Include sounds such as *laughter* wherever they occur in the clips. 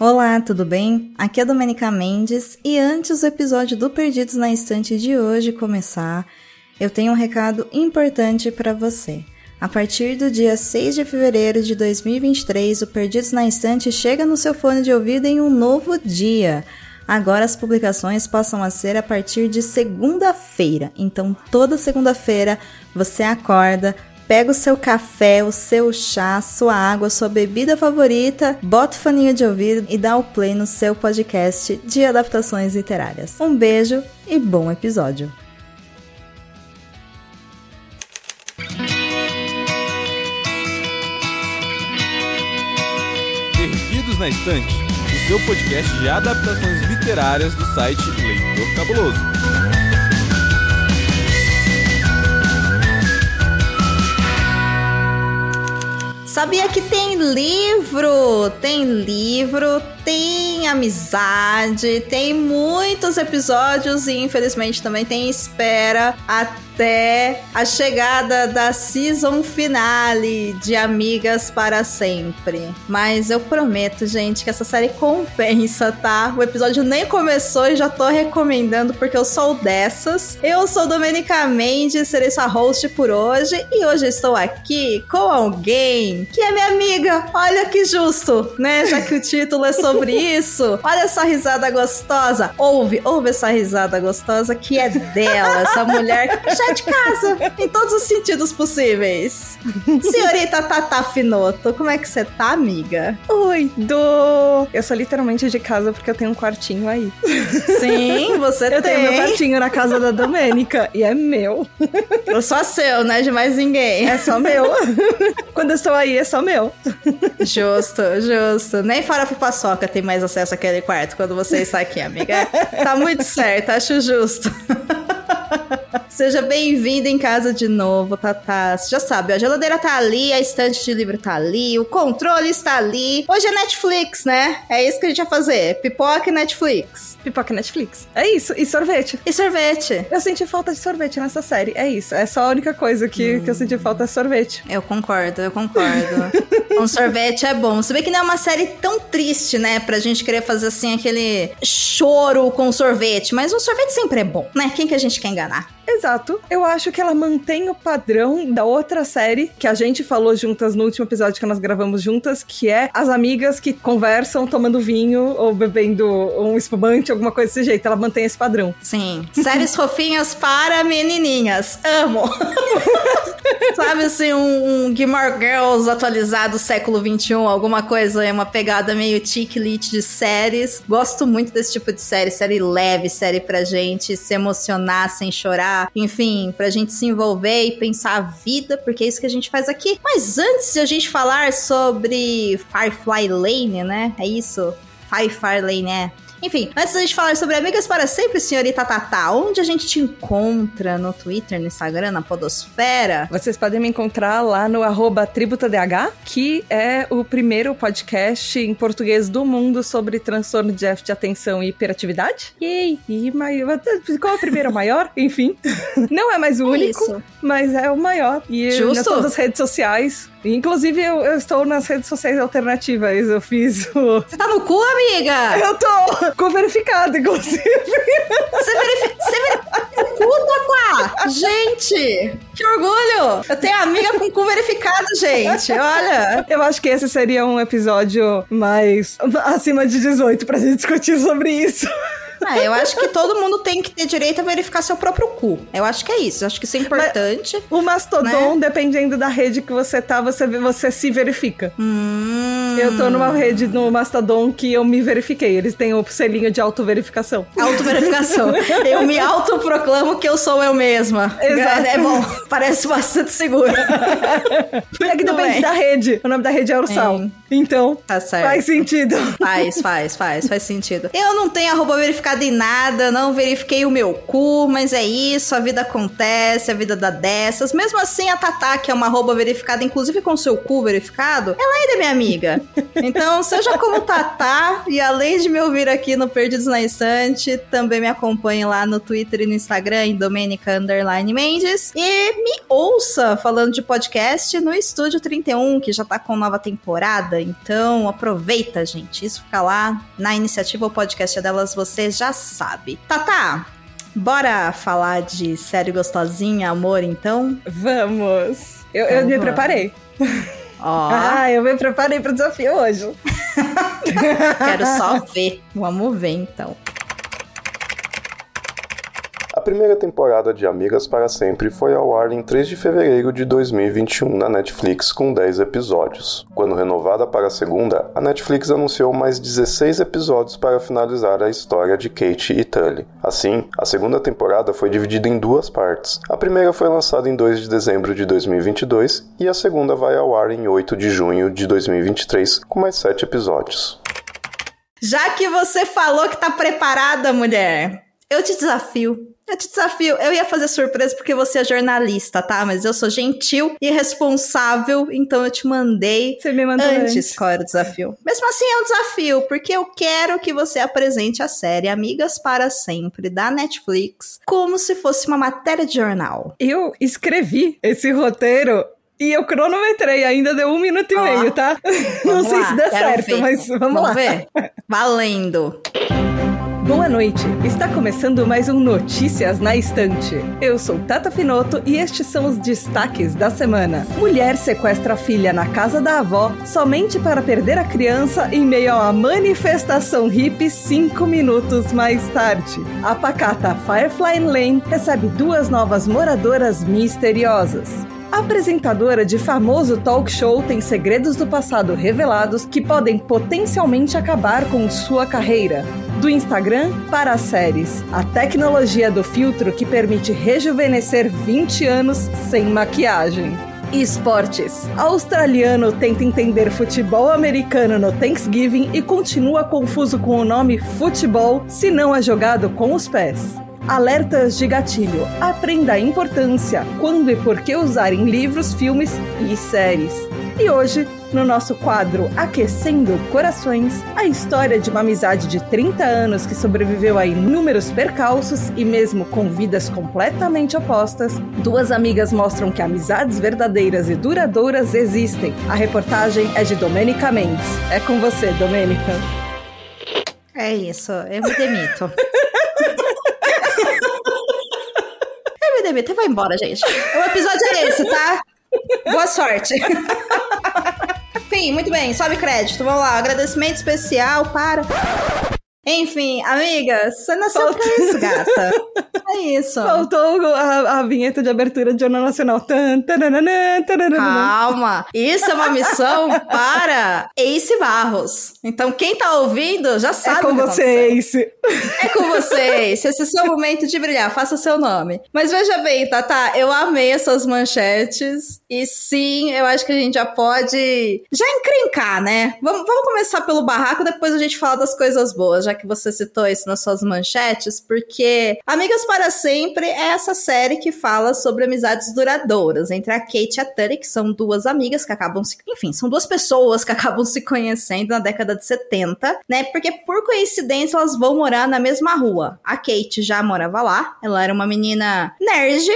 Olá, tudo bem? Aqui é Domenica Mendes e antes do episódio do Perdidos na Estante de hoje começar, eu tenho um recado importante para você. A partir do dia 6 de fevereiro de 2023, o Perdidos na Estante chega no seu fone de ouvido em um novo dia. Agora as publicações passam a ser a partir de segunda-feira. Então, toda segunda-feira você acorda, pega o seu café, o seu chá, sua água, sua bebida favorita, bota o faninho de ouvido e dá o play no seu podcast de adaptações literárias. Um beijo e bom episódio! Perdidos na Estante, o seu podcast de adaptações literárias do site Leitor Cabuloso. Sabia que tem livro? Tem livro, tem amizade, tem muitos episódios e infelizmente também tem espera até a chegada da season finale de Amigas para Sempre. Mas eu prometo, gente, que essa série compensa, tá? O episódio nem começou e já tô recomendando porque eu sou dessas. Eu sou Domenica Mendes, serei sua host por hoje e hoje estou aqui com alguém que é minha amiga. Olha que justo, né? Já que o título é sobre *laughs* isso. Olha essa risada gostosa. Ouve, ouve essa risada gostosa que é dela, essa mulher já é de casa, em todos os sentidos possíveis. Senhorita Tata Finoto, como é que você tá, amiga? Oi, do. Eu sou literalmente de casa porque eu tenho um quartinho aí. Sim, você eu tem. Eu tenho meu quartinho na casa da Domênica e é meu. Só seu, né? De mais ninguém. É só meu. *laughs* Quando eu estou aí, é só meu. Justo, justo. Nem pro paçoca tem mais acesso àquele quarto quando você está aqui, amiga. Tá muito certo, acho justo. *laughs* Seja bem-vinda em casa de novo, Tatá. Você já sabe, a geladeira tá ali, a estante de livro tá ali, o controle está ali. Hoje é Netflix, né? É isso que a gente vai fazer. Pipoca e Netflix. Pipoca e Netflix. É isso. E sorvete. E sorvete. Eu senti falta de sorvete nessa série. É isso. É só a única coisa que, hum. que eu senti falta é sorvete. Eu concordo, eu concordo. *laughs* um sorvete é bom. Você vê que não é uma série tão triste, né? Pra gente querer fazer assim aquele choro com sorvete. Mas um sorvete sempre é bom, né? Quem que a gente quer enganar? 这样 Exato. Eu acho que ela mantém o padrão da outra série que a gente falou juntas no último episódio que nós gravamos juntas, que é as amigas que conversam tomando vinho ou bebendo um espumante, alguma coisa desse jeito. Ela mantém esse padrão. Sim. Séries fofinhas para menininhas. Amo. *laughs* Sabe assim, um, um Gilmore Girls atualizado século 21, alguma coisa, é uma pegada meio chick lit de séries. Gosto muito desse tipo de série, série leve, série pra gente se emocionar sem chorar enfim, pra gente se envolver e pensar a vida, porque é isso que a gente faz aqui. Mas antes de a gente falar sobre Firefly Lane, né? É isso? Firefly Lane, é. Enfim, antes da gente falar sobre Amigas para Sempre, senhorita Tata, onde a gente te encontra no Twitter, no Instagram, na Podosfera? Vocês podem me encontrar lá no arroba TributaDH, que é o primeiro podcast em português do mundo sobre transtorno de déficit de atenção e hiperatividade. Yay! E maior, qual é o primeiro maior? Enfim, *laughs* não é mais o único, isso. mas é o maior. E Justo. nas todas as redes sociais, Inclusive, eu, eu, estou nas redes sociais alternativas. Eu fiz o. Você tá no cu, amiga? Eu tô! Com verificado, inclusive. Você verifica. Você verifica. Puta, quá! Gente! Que orgulho! Eu tenho amiga com cu verificado, gente. Olha. Eu acho que esse seria um episódio mais acima de 18 pra gente discutir sobre isso. Ah, eu acho que todo mundo tem que ter direito a verificar seu próprio cu. Eu acho que é isso. Eu acho que isso é importante. Mas o Mastodon, né? dependendo da rede que você tá, você, você se verifica. Hum. Eu tô numa rede no Mastodon que eu me verifiquei. Eles têm o selinho de autoverificação. Autoverificação. *laughs* eu me autoproclamo que eu sou eu mesma. Exato. É, é bom. Parece bastante seguro. *laughs* é que depende é. da rede. O nome da rede é Ursal. Sim. Então, tá faz sentido. *laughs* Faz, faz, faz, faz sentido. Eu não tenho arroba verificado em nada, não verifiquei o meu cu, mas é isso, a vida acontece, a vida dá dessas. Mesmo assim, a Tatá, que é uma arroba verificada, inclusive com seu cu verificado, ela ainda é minha amiga. Então, seja como *laughs* Tatá, e além de me ouvir aqui no Perdidos na Estante, também me acompanhe lá no Twitter e no Instagram, em Domenica Underline Mendes. E me ouça falando de podcast no Estúdio 31, que já tá com nova temporada Então aproveita, gente. Isso fica lá na iniciativa O Podcast é Delas, você já sabe. Tata, bora falar de série gostosinha, amor, então? Vamos! Eu, eu me preparei. *laughs* Ó, Ah, eu me preparei pro desafio hoje. *laughs* quero só *laughs* ver. Vamos ver, então. A primeira temporada de Amigas para Sempre foi ao ar em 3 de fevereiro de 2021 na Netflix com 10 episódios. Quando renovada para a segunda, a Netflix anunciou mais 16 episódios para finalizar a história de Kate e Tully. Assim, a segunda temporada foi dividida em duas partes. A primeira foi lançada em 2 de dezembro de 2022 e a segunda vai ao ar em 8 de junho de 2023 com mais 7 episódios. Já que você falou que tá preparada, mulher, eu te desafio. Eu te desafio. Eu ia fazer surpresa porque você é jornalista, tá? Mas eu sou gentil e responsável, então eu te mandei Você me mandou antes antes. qual era o desafio. Mesmo assim é um desafio, porque eu quero que você apresente a série Amigas para Sempre, da Netflix, como se fosse uma matéria de jornal. Eu escrevi esse roteiro e eu cronometrei, ainda deu um minuto e Ó, meio, tá? *laughs* Não Vamos sei lá, se quero certo, ver. mas vamos, lá. ver? *laughs* Valendo. Boa noite, está começando mais um Notícias na Estante. Eu sou Tata Finoto e estes são os destaques da semana. Mulher sequestra filha na casa da avó somente para perder a criança em meio a manifestação hippie cinco minutos mais tarde. A pacata Firefly Lane recebe duas novas moradoras misteriosas. Apresentadora de famoso talk show tem segredos do passado revelados que podem potencialmente acabar com sua carreira. Do Instagram para as séries, a tecnologia do filtro que permite rejuvenescer 20 anos sem maquiagem. Esportes. Australiano tenta entender futebol americano no Thanksgiving e continua confuso com o nome futebol se não é jogado com os pés. Alertas de gatilho. Aprenda a importância, quando e por que usar em livros, filmes e séries. E hoje, no nosso quadro Aquecendo Corações, a história de uma amizade de 30 anos que sobreviveu a inúmeros percalços e mesmo com vidas completamente opostas, duas amigas mostram que amizades verdadeiras e duradouras existem. A reportagem é de Domênica Mendes. É com você, Domênica. É isso, eu me demito. *laughs* *laughs* me demito, vai embora, gente. O episódio é esse, tá? Boa sorte. *laughs* Enfim, muito bem, sobe crédito, vamos lá. Agradecimento especial para. Enfim, amiga, você nasceu Falta- pra isso, gata. É isso. Faltou a, a vinheta de abertura de Jornal Nacional. Tan, tananana, tananana. Calma, isso é uma missão *laughs* para Ace Barros. Então, quem tá ouvindo já É sabe com o que vocês. É com vocês. Esse é o seu momento de brilhar. Faça seu nome. Mas veja bem, Tata, eu amei essas manchetes. E sim, eu acho que a gente já pode já encrencar, né? Vamos, vamos começar pelo barraco, depois a gente fala das coisas boas, já que você citou isso nas suas manchetes, porque Amigas para Sempre é essa série que fala sobre amizades duradouras entre a Kate e a Tully, que são duas amigas que acabam se. Enfim, são duas pessoas que *laughs* acabam se conhecendo na década de 70, né? Porque por coincidência elas vão morar na mesma rua. A Kate já morava lá, ela era uma menina nerd.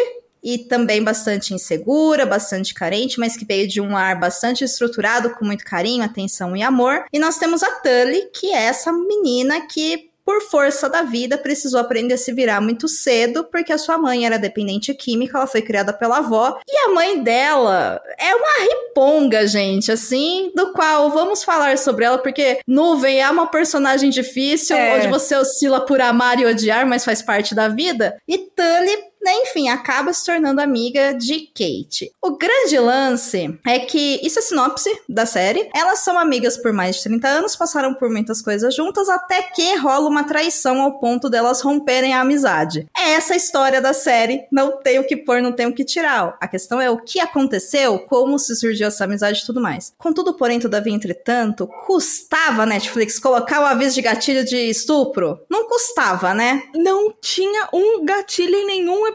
E também bastante insegura, bastante carente, mas que veio de um lar bastante estruturado, com muito carinho, atenção e amor. E nós temos a Tully, que é essa menina que por força da vida, precisou aprender a se virar muito cedo, porque a sua mãe era dependente química, ela foi criada pela avó, e a mãe dela é uma riponga, gente, assim, do qual vamos falar sobre ela, porque Nuvem é uma personagem difícil, É. onde você oscila por amar e odiar, mas faz parte da vida, e Tully enfim, acaba se tornando amiga de Kate. O grande lance é que isso é sinopse da série. Elas são amigas por mais de 30 anos, passaram por muitas coisas juntas, até que rola uma traição ao ponto delas romperem a amizade. É essa a história da série. Não tem o que pôr, não tem o que tirar. A questão é o que aconteceu, como se surgiu essa amizade e tudo mais. Contudo, porém, todavia, entretanto, custava a Netflix colocar o aviso de gatilho de estupro? Não custava, né? Não tinha um gatilho em nenhum episódio,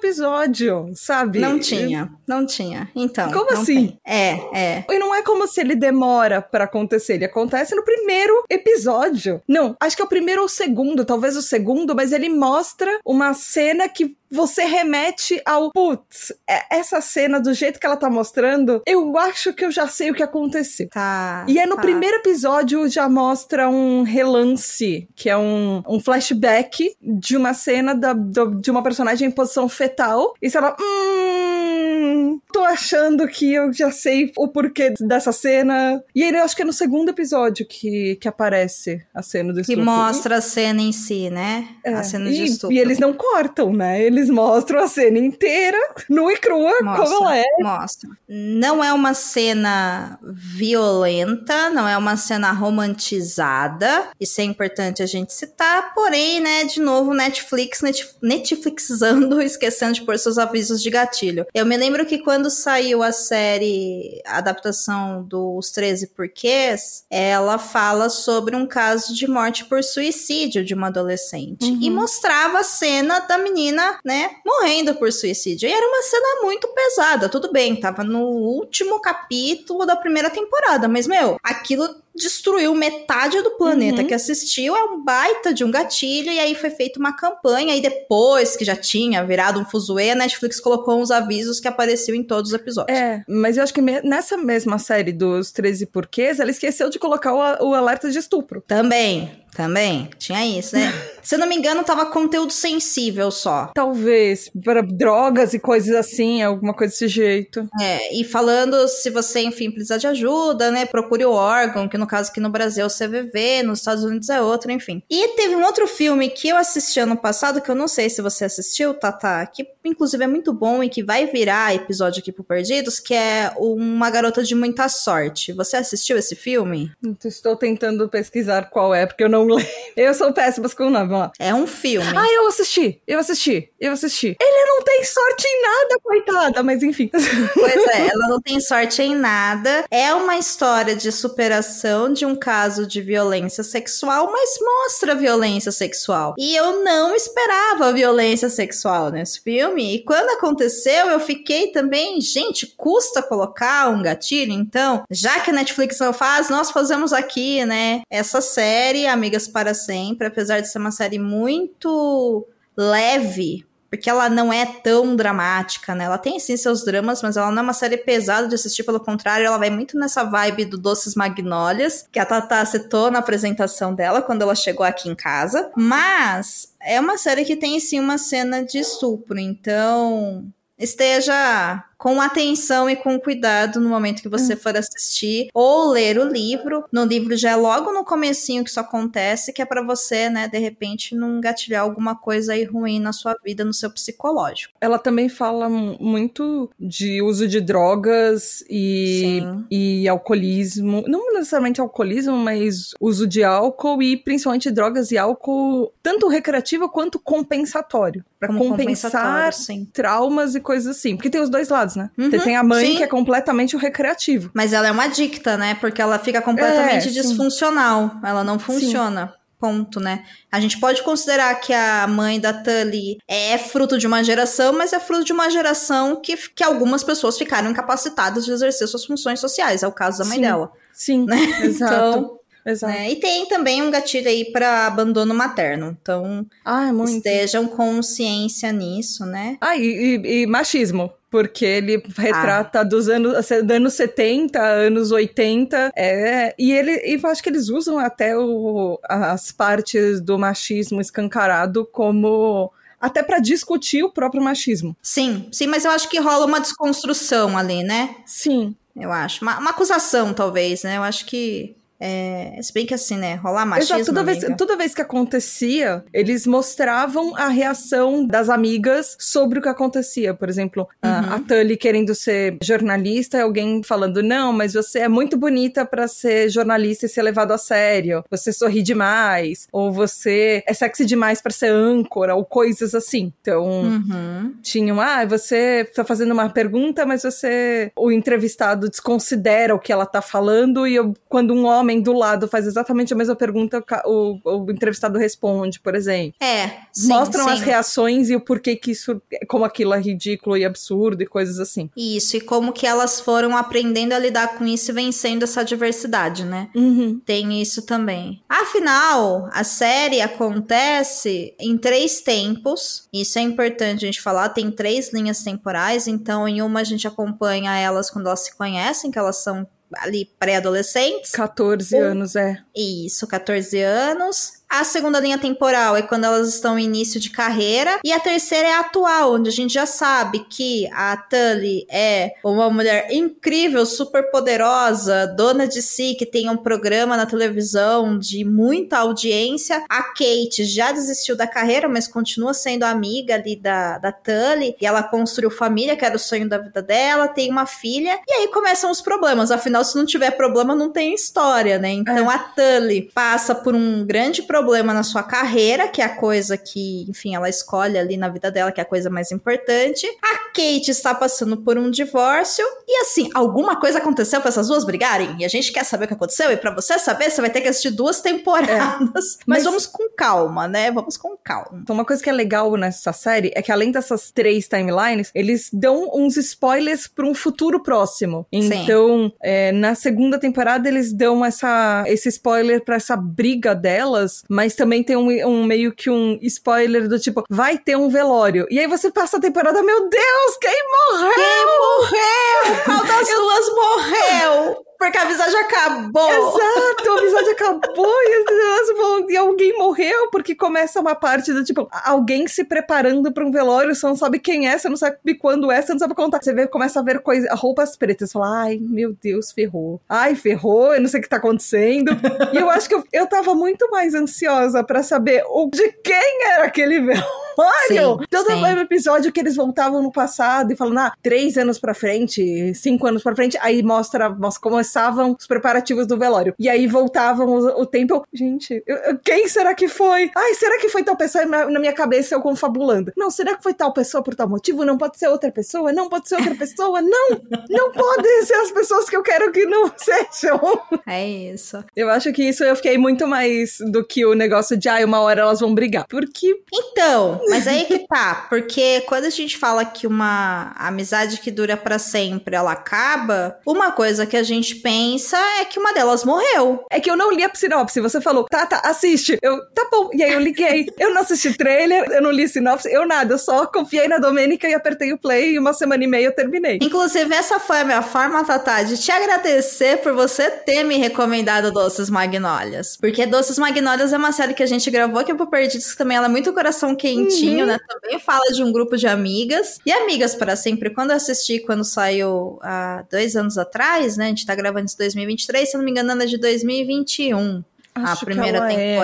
sabe? Não tinha, não tinha. Então. Como assim? tem. É, é. E não é como se ele demora pra acontecer, ele acontece no primeiro episódio. Não, acho que é o primeiro ou o segundo, talvez o segundo, mas ele mostra uma cena que você remete ao putz, é- essa cena do jeito que ela tá mostrando, eu acho que eu já sei o que aconteceu. Tá. E é no tá. primeiro episódio já mostra um relance, que é um, um flashback de uma cena da, do- de uma personagem em posição fetal. E você fala, hum, tô achando que eu já sei o porquê dessa cena. E aí eu acho que é no segundo episódio que, que aparece a cena do Que estupro. mostra a cena em si, né? É, a cena de e, estupro. e eles não cortam, né? Eles mostram a cena inteira, nua e crua, Mostra, como ela é. Mostra. Não é uma cena violenta, não é uma cena romantizada. Isso é importante a gente citar. Porém, né, de novo, Netflix, net, Netflixando, *laughs* esquecendo de pôr seus avisos de gatilho. Eu me lembro que quando saiu a série, a adaptação dos 13 Porquês, ela fala sobre um caso de morte por suicídio de uma adolescente. Uhum. E mostrava a cena da menina, né, morrendo por suicídio. E era uma cena muito pesada, tudo bem, tava no último capítulo da primeira temporada, mas, meu, aquilo destruiu metade do planeta Uhum. que assistiu, é um baita de um gatilho, e aí foi feita uma campanha, e depois que já tinha virado um fuzuê, a Netflix colocou uns avisos que apareciam em todos os episódios. É, mas eu acho que nessa mesma série dos 13 porquês, ela esqueceu de colocar o, o alerta de estupro. Também, também, tinha isso, né? *laughs* Se eu não me engano, tava conteúdo sensível só. Talvez para drogas e coisas assim, alguma coisa desse jeito. É, e falando, se você, enfim, precisar de ajuda, né, procure o órgão, que no caso aqui no Brasil é o CVV, nos Estados Unidos é outro, enfim. E teve um outro filme que eu assisti ano passado, que eu não sei se você assistiu, Tata, que inclusive é muito bom e que vai virar episódio aqui pro Perdidos, que é Uma Garota de Muita Sorte. Você assistiu esse filme? Estou tentando pesquisar qual é, porque eu não lembro. Eu sou péssima com o nome, lá. É um filme. Ah, eu assisti, eu assisti, eu assisti. Ele não tem sorte em nada, coitada, mas enfim. Pois é, *laughs* ela não tem sorte em nada. É uma história de superação de um caso de violência sexual, mas mostra violência sexual. E eu não esperava violência sexual nesse filme. E quando aconteceu, eu fiquei também, gente, custa colocar um gatilho? Então, já que a Netflix não faz, nós fazemos aqui, né? Essa série, Amigas para Sempre, apesar de ser uma série muito leve, porque ela não é tão dramática, né? Ela tem sim seus dramas, mas ela não é uma série pesada de assistir, pelo contrário, ela vai muito nessa vibe do Doces Magnólias, que a Tata citou na apresentação dela quando ela chegou aqui em casa. Mas é uma série que tem sim uma cena de estupro, então esteja com atenção e com cuidado no momento que você for assistir ou ler o livro. No livro já é logo no comecinho que isso acontece, que é para você, né, de repente não gatilhar alguma coisa aí ruim na sua vida, no seu psicológico. Ela também fala mu- muito de uso de drogas e, Sim. e alcoolismo. Não necessariamente alcoolismo, mas uso de álcool e principalmente drogas e álcool, tanto recreativo quanto compensatório. Pra Como compensar traumas e coisas assim. Porque tem os dois lados, né? Uhum, Você tem a mãe sim. que é completamente o recreativo. Mas ela é uma adicta, né? Porque ela fica completamente É, sim. disfuncional. Ela não funciona. Ponto, né? A gente pode considerar que a mãe da Tully é fruto de uma geração, mas é fruto de uma geração que, que algumas pessoas ficaram incapacitadas de exercer suas funções sociais. É o caso da mãe Sim. dela. Sim, exato. Então, exato. né? E tem também um gatilho aí para abandono materno. Então, Ah, é muito. estejam com ciência nisso, né? Ah, e, e- e machismo. Porque ele retrata dos anos, anos 70, anos 80. É, e ele e eu acho que eles usam até o, as partes do machismo escancarado como. Até pra discutir o próprio machismo. Sim, sim, mas eu acho que rola uma desconstrução ali, né? Sim. Eu acho. Uma, uma acusação, talvez, né? Eu acho que. É, se bem que assim, né? Rolar machismo. Exato, toda vez, toda vez que acontecia, eles mostravam a reação das amigas sobre o que acontecia. Por exemplo, a- Uhum. a Tully querendo ser jornalista, e alguém falando: Não, mas você é muito bonita pra ser jornalista e ser levado a sério. Você sorri demais. Ou você é sexy demais pra ser âncora, ou coisas assim. Então. Uhum. Tinham, ah, você tá fazendo uma pergunta, mas você, o entrevistado desconsidera o que ela tá falando, e eu- quando um homem homem do lado faz exatamente a mesma pergunta, o, o entrevistado responde, por exemplo. É. Sim, Mostram sim. as reações e o porquê que isso, como aquilo é ridículo e absurdo e coisas assim. Isso, e como que elas foram aprendendo a lidar com isso e vencendo essa diversidade, né? Uhum. Tem isso também. Afinal, a série acontece em três tempos. Isso é importante a gente falar. Tem três linhas temporais. Então, em uma a gente acompanha elas quando elas se conhecem, que elas são ali pré-adolescentes. 14 Um- anos, é. Isso, 14 anos. A segunda linha temporal é quando elas estão em início de carreira. E a terceira é a atual, onde a gente já sabe que a Tully é uma mulher incrível, super poderosa, dona de si, que tem um programa na televisão de muita audiência. A Kate já desistiu da carreira, mas continua sendo amiga ali da, da Tully. E ela construiu família, que era o sonho da vida dela, tem uma filha. E aí começam os problemas. Afinal, se não tiver problema, não tem história, né? Então a Tully passa por um grande problema na sua carreira, que é a coisa que, enfim, ela escolhe ali na vida dela, que é a coisa mais importante. A Kate está passando por um divórcio. E assim, alguma coisa aconteceu para essas duas brigarem? E a gente quer saber o que aconteceu. E para você saber, você vai ter que assistir duas temporadas. Mas, Mas- vamos com calma, né? Vamos com calma. Então, uma coisa que é legal nessa série é que, além dessas três timelines, eles dão uns spoilers para um futuro próximo. Então, é, na segunda temporada, eles dão essa, esse spoiler para essa briga delas, mas também tem um, um meio que um spoiler do tipo, vai ter um velório. E aí você passa a temporada, meu Deus, quem morreu? Quem morreu? Qual das duas morreu? Porque a amizade acabou. Exato, a amizade acabou e, vão- e alguém morreu, porque começa uma parte do tipo, alguém se preparando pra um velório, você não sabe quem é, você não sabe quando é, você não sabe contar. Você vê, começa a ver coisa, roupas pretas, você fala, ai, meu Deus, ferrou. Ai, ferrou, eu não sei o que tá acontecendo. e eu acho que eu, eu tava muito mais ansiosa pra saber o, de quem era aquele *laughs* velório. Sim, Todo sim. o episódio que eles voltavam no passado e falando, ah, três anos pra frente, cinco anos pra frente, aí mostra, mostra começavam os preparativos do velório. E aí voltavam o, o tempo. eu, Gente, eu- eu- quem será que foi? Ai, será que foi tal pessoa? Na, na minha cabeça eu confabulando. Não, será que foi tal pessoa por tal motivo? Não pode ser outra pessoa? Não pode ser outra *laughs* pessoa? Não! Não podem ser as pessoas que eu quero que não *laughs* sejam. É isso. Eu acho que isso eu fiquei muito mais do que o negócio de, ai, uma hora elas vão brigar. Porque Então, mas aí que tá, porque quando a gente fala que uma amizade que dura pra sempre, ela acaba, uma coisa que a gente pensa é que uma delas morreu. É que eu não li a sinopse. Você falou, tá, tá, assiste. Eu, tá bom. E aí eu liguei. Eu não assisti trailer, eu não li sinopse, eu nada. Eu só confiei na Domênica e apertei o play e uma semana e meia eu terminei. Inclusive, essa foi a minha forma, Tatá, de te agradecer por você ter me recomendado Doces Magnólias. Porque Doces Magnólias é uma série que a gente gravou aqui pro Perdidos, que também ela é muito coração quentinho, né? Também fala de um grupo de amigas. E Amigas para Sempre, quando eu assisti, quando saiu há dois anos atrás, né? A gente tá gravando isso em 2023, se eu não me engano, é de 2021 a Acho que primeira ela é.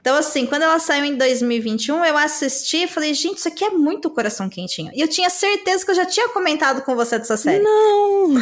Então, assim, quando ela saiu em 2021, eu assisti e falei, gente, isso aqui é muito coração quentinho. E eu tinha certeza que eu já tinha comentado com você dessa série. Não! *laughs*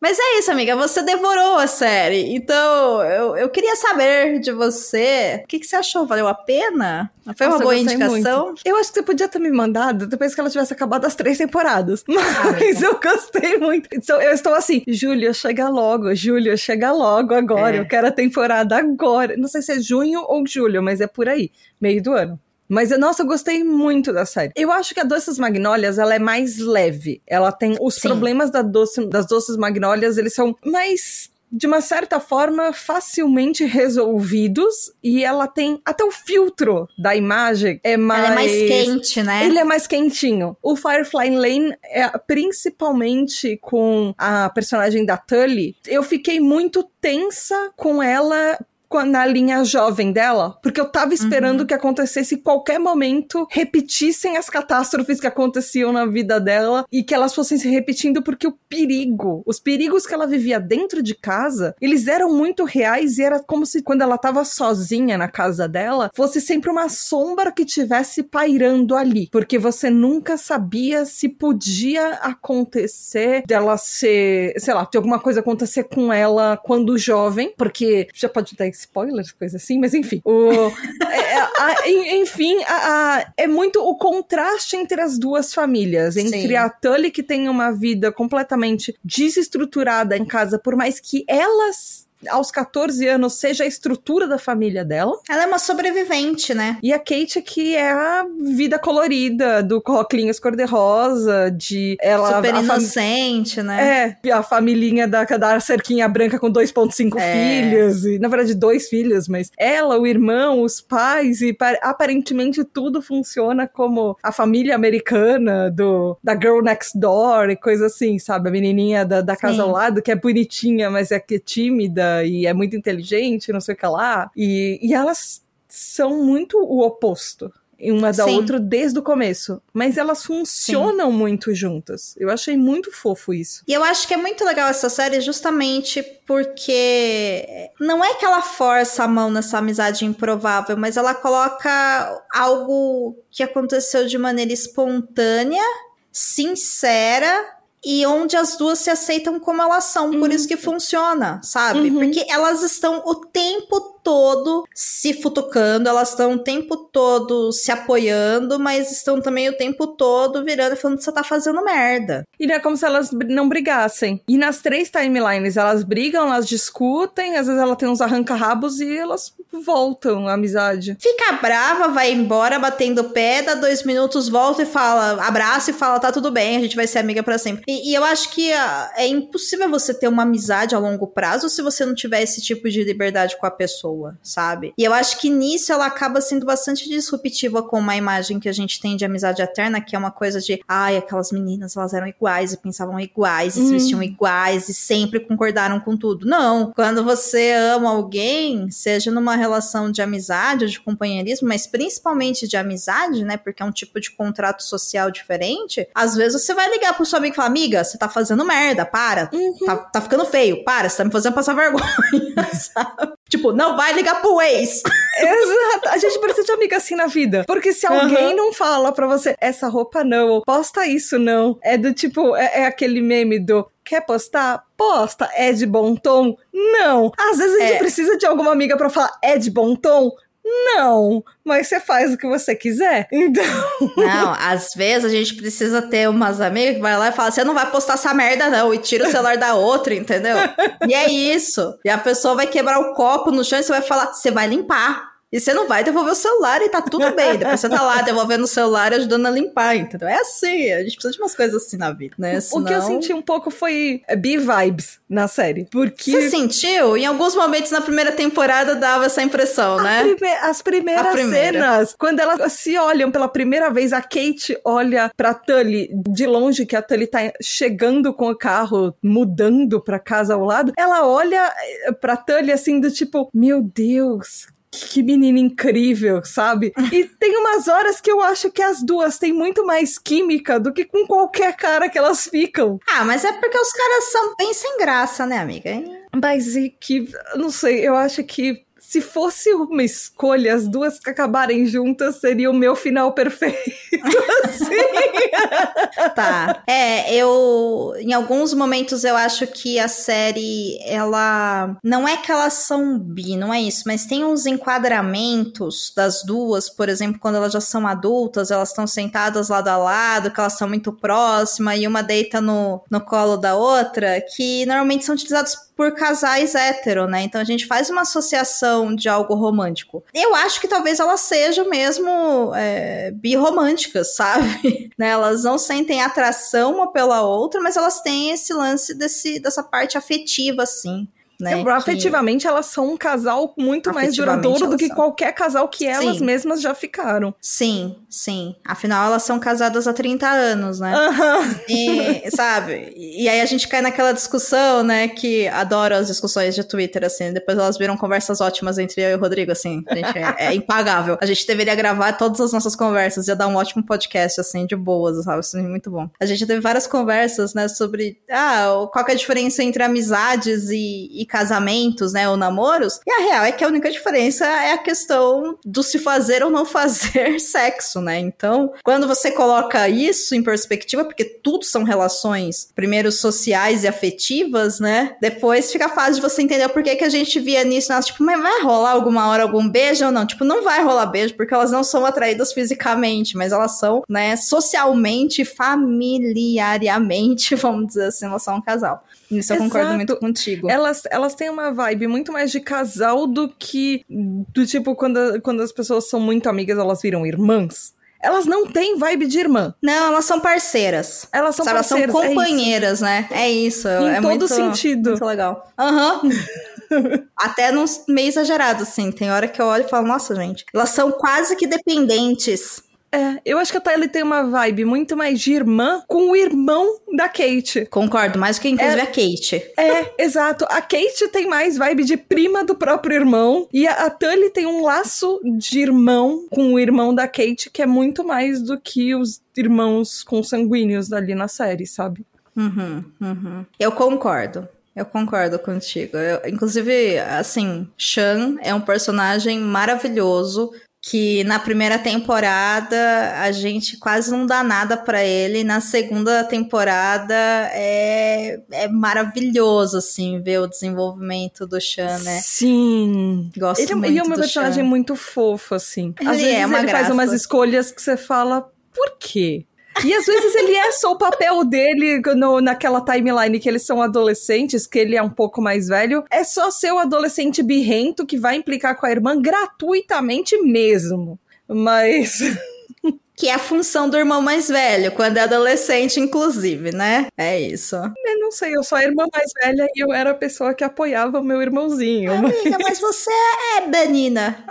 Mas é isso, amiga, você devorou a série. Então, eu, eu queria saber de você, o que, que você achou? Valeu a pena? Foi uma Nossa, eu boa gostei indicação? muito. Eu acho que você podia ter me mandado depois que ela tivesse acabado as três temporadas. Mas eu gostei muito. Então, eu estou assim, Júlia, chega logo. Júlia, chega logo agora. É. Eu quero a temporada agora. Não sei se é junho ou julho, mas é por aí. Meio do ano. Mas, nossa, eu gostei muito da série. Eu acho que a Doces Magnólias, ela é mais leve. Ela tem... Os Sim. problemas da doce, das Doces Magnólias, eles são mais de uma certa forma, facilmente resolvidos. E ela tem até o filtro da imagem é mais. Ela é mais quente, né? Ele é mais quentinho. O Firefly Lane, é, principalmente com a personagem da Tully, eu fiquei muito tensa com ela na linha jovem dela, porque eu tava esperando que acontecesse em qualquer momento, repetissem as catástrofes que aconteciam na vida dela e que elas fossem se repetindo, porque o perigo, os perigos que ela vivia dentro de casa, eles eram muito reais e era como se quando ela tava sozinha na casa dela, fosse sempre uma sombra que tivesse pairando ali, porque você nunca sabia se podia acontecer dela ser, sei lá, de alguma coisa acontecer com ela quando jovem, porque já pode ter spoilers, coisa assim, mas enfim. O, é, a, enfim, a, é muito o contraste entre as duas famílias. Entre Sim. a Tully, que tem uma vida completamente desestruturada em casa, por mais que elas aos 14 anos seja a estrutura da família dela. Ela é uma sobrevivente, né? E a Kate que é a vida colorida do Roclinhos cor-de-rosa, de ela super inocente, fam... né? É, a família da, da cerquinha branca com 2.5 é. filhos, e na verdade dois filhos, mas ela, o irmão, os pais e aparentemente tudo funciona como a família americana do da girl next door e coisa assim, sabe? A menininha da, da casa Sim. ao lado que é bonitinha, mas é que é tímida e é muito inteligente, não sei o que lá. E, e elas são muito o oposto uma da Sim. outra desde o começo. Mas elas funcionam Sim. muito juntas. Eu achei muito fofo isso. E eu acho que é muito legal essa série justamente porque não é que ela força a mão nessa amizade improvável, mas ela coloca algo que aconteceu de maneira espontânea, sincera e onde as duas se aceitam como elas são, uhum. por isso que funciona, sabe? Uhum. Porque elas estão o tempo todo se futucando, elas estão o tempo todo se apoiando, mas estão também o tempo todo virando e falando que você tá fazendo merda. E não é como se elas não brigassem. E nas três timelines, elas brigam, elas discutem, às vezes ela tem uns arranca-rabos e elas voltam a amizade. Fica brava, vai embora batendo pé, dá dois minutos, volta e fala, abraça e fala, tá tudo bem, a gente vai ser amiga para sempre. E, e, eu acho que uh, é impossível você ter uma amizade a longo prazo se você não tiver esse tipo de liberdade com a pessoa pessoa, sabe? E eu acho que nisso ela acaba sendo bastante disruptiva com uma imagem que a gente tem de amizade eterna, que é uma coisa de, ai, aquelas meninas, elas eram iguais e pensavam iguais, e se hum. vestiam iguais e sempre concordaram com tudo. Não. Quando você ama alguém, seja numa relação de amizade ou de companheirismo, mas principalmente de amizade, né? Porque é um tipo de contrato social diferente. Às vezes você vai ligar pro seu amigo e falar: Amiga, você tá fazendo merda, para. Uhum. Tá, tá ficando feio, para, você tá me fazendo passar vergonha, *laughs* sabe? Tipo, não vai ligar pro ex. *laughs* Exato. A gente precisa de amiga assim na vida. Porque se alguém uhum. não fala pra você, essa roupa não, posta isso não. É do tipo, é, é aquele meme do Quer postar? Posta. É de bom tom? Não. Às vezes a gente é. precisa de alguma amiga para falar é de bom tom? Não, mas você faz o que você quiser. Então. Não, às vezes a gente precisa ter umas amigas que vai lá e fala: você não vai postar essa merda, não, e tira o celular da outra, entendeu? E é isso. E a pessoa vai quebrar o copo no chão e você vai falar: você vai limpar. E você não vai devolver o celular e tá tudo bem. Depois você tá lá devolvendo o celular e ajudando a limpar, entendeu? É assim, a gente precisa de umas coisas assim na vida, né? Senão... O que eu senti um pouco foi é, B-vibes na série. Porque. Você sentiu? Em alguns momentos na primeira temporada dava essa impressão, a né? Prime as primeiras primeira. cenas, quando elas se olham pela primeira vez, a Kate olha pra Tully de longe, que a Tully tá chegando com o carro, mudando pra casa ao lado. Ela olha eh, pra Tully assim, do tipo, meu Deus, que menina incrível, sabe? E *laughs* tem umas horas que eu acho que as duas têm muito mais química do que com qualquer cara que elas ficam. Ah, mas é porque os caras são bem sem graça, né, amiga? Mas e que, não sei, eu acho que se fosse uma escolha, as duas que acabarem juntas seria o meu final perfeito. *laughs* assim. tá. É, eu. Em alguns momentos eu acho que a série, ela. Não é que elas são bi, não é isso, mas tem uns enquadramentos das duas, por exemplo, quando elas já são adultas, elas estão sentadas lado a lado, que elas são muito próximas, e uma deita no, no colo da outra, que normalmente são utilizados por casais hétero, né? Então a gente faz uma associação de algo romântico. Eu acho que talvez elas sejam mesmo é, birromânticas, *laughs* sabe? né? Elas não sentem atração uma pela outra, mas elas têm esse lance desse, dessa parte afetiva, assim né? Afetivamente, que... elas são um casal muito mais duradouro do que são. qualquer casal que elas sim. mesmas já ficaram. Sim, sim. Afinal, elas são casadas há 30 anos, né? Uhum. E, sabe? E aí a gente cai naquela discussão, né? Que adoro as discussões de Twitter, assim. Depois elas viram conversas ótimas entre eu e o Rodrigo, assim. Gente é, é impagável. A gente deveria gravar todas as nossas conversas. Ia dar um ótimo podcast, assim, de boas, sabe? Assim, muito bom. A gente teve várias conversas, né? Sobre, ah, qual é a diferença entre amizades e, e casamentos, né, ou namoros. E a real é que a única diferença é a questão do se fazer ou não *laughs* fazer sexo, né? Então, quando você coloca isso em perspectiva, porque tudo são relações, primeiro sociais e afetivas, né? Depois fica fácil de você entender por que, que a gente via nisso, nós, tipo, mas vai rolar alguma hora algum beijo ou não? Tipo, não vai rolar beijo, porque elas não são atraídas fisicamente, mas elas são, né, socialmente, familiarmente, *laughs* vamos dizer assim, elas são um casal. Isso eu Exato. concordo muito contigo. Elas, elas têm uma vibe muito mais de casal do que do tipo quando, quando as pessoas são muito amigas, elas viram irmãs. Elas não têm vibe de irmã. Não, elas são parceiras. Elas são Sabe, elas são parceiras. é companheiras, né? É isso. Em é todo muito, sentido. Muito legal. Aham. *laughs* Até nos meio exagerado, assim. Tem hora que eu olho e falo, nossa, gente. Elas são quase que dependentes. É, eu acho que a Tyler tem uma vibe muito mais de irmã com o irmão da Kate. Concordo, mais do que inclusive a Kate. É, exato. A Kate tem mais vibe de prima do próprio irmão. E a, a Tully tem um laço de irmão com o irmão da Kate que é muito mais do que os irmãos consanguíneos ali na série, sabe? Uhum, uhum. Eu concordo. Eu concordo contigo. Eu- inclusive, assim, Shan é um personagem maravilhoso que na primeira temporada a gente quase não dá nada pra ele. Na segunda temporada é, é maravilhoso, assim, ver o desenvolvimento do Shan, né? Sim. Gosto Ele é, muito e é um do personagem Shan. muito fofo, assim. Às Ele vezes é uma ele faz graça. umas escolhas que você fala, por quê? E às vezes ele é só o papel dele no- naquela timeline que eles são adolescentes, que ele é um pouco mais velho. É só ser o adolescente birrento que vai implicar com a irmã gratuitamente mesmo. Mas. *laughs* Que é a função do irmão mais velho, quando é adolescente, inclusive, né? É isso. Eu não sei, eu sou a irmã mais velha e eu era a pessoa que apoiava o meu irmãozinho. Amiga, mas *laughs* você é Danina.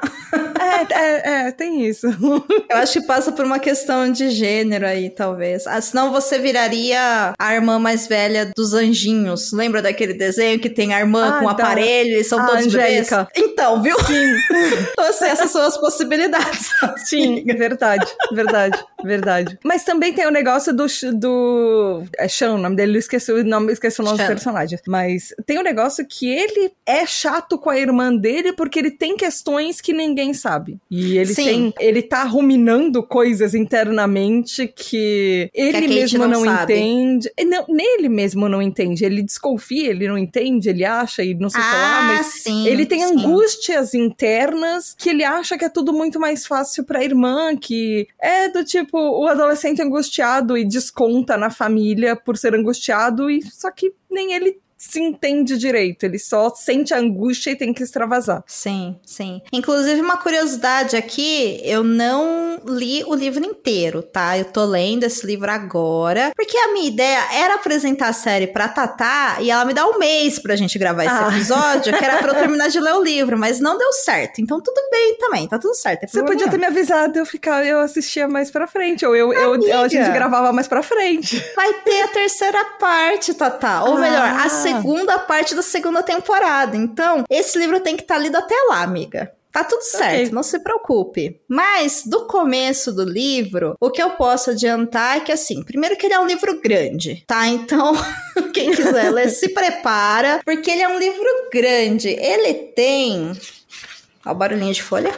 É, é, é, tem isso. *laughs* Eu acho que passa por uma questão de gênero aí, talvez. Ah, senão você viraria a irmã mais velha dos anjinhos. Lembra daquele desenho que tem a irmã Ah, com o tá. aparelho, eles são A todos Angélica. bebês? Então, viu? Sim, *laughs* Então, assim, essas são as possibilidades. sim, verdade, verdade, verdade. Mas também tem o negócio do. do é Sean, o nome dele, eu esqueci o nome, esqueci o nome Sean. dos personagens. Mas tem o negócio que ele é chato com a irmã dele porque ele tem questões que ninguém sabe. E ele Sim. tem. Ele tá ruminando coisas internamente que ele Kate mesmo não não, entende. Não, nele mesmo não entende. Ele desconfia, ele não entende, ele acha e não sei que lá, mas sim. ele tem sim. angústias internas que ele acha que é tudo muito mais fácil pra irmã, que é do tipo o adolescente angustiado e desconta na família por ser angustiado, e só que nem ele se entende direito, ele só sente a angústia e tem que extravasar. Sim, sim. Inclusive, uma curiosidade aqui, eu não li o livro inteiro, tá? Eu tô lendo esse livro agora, porque a minha ideia era apresentar a série pra Tatá e ela me dá um mês pra gente gravar esse Ah. episódio, que era pra eu terminar de ler o livro, mas não deu certo. Então tudo bem também, tá tudo certo. tem Você podia ter me avisado, eu ficar, eu assistia mais pra frente, ou eu, eu, eu- a gente gravava mais pra frente. Vai ter a terceira parte, Tatá. Ou Ah. melhor, a segunda parte da segunda temporada. Então, esse livro tem que estar lido até lá, amiga. Tá tudo certo, não se preocupe. Mas, do começo do livro, o que eu posso adiantar é que, assim, primeiro que ele é um livro grande, tá? Então, *laughs* quem quiser ler, se prepara, porque ele é um livro grande. Ele tem. Ó, o barulhinho de folha.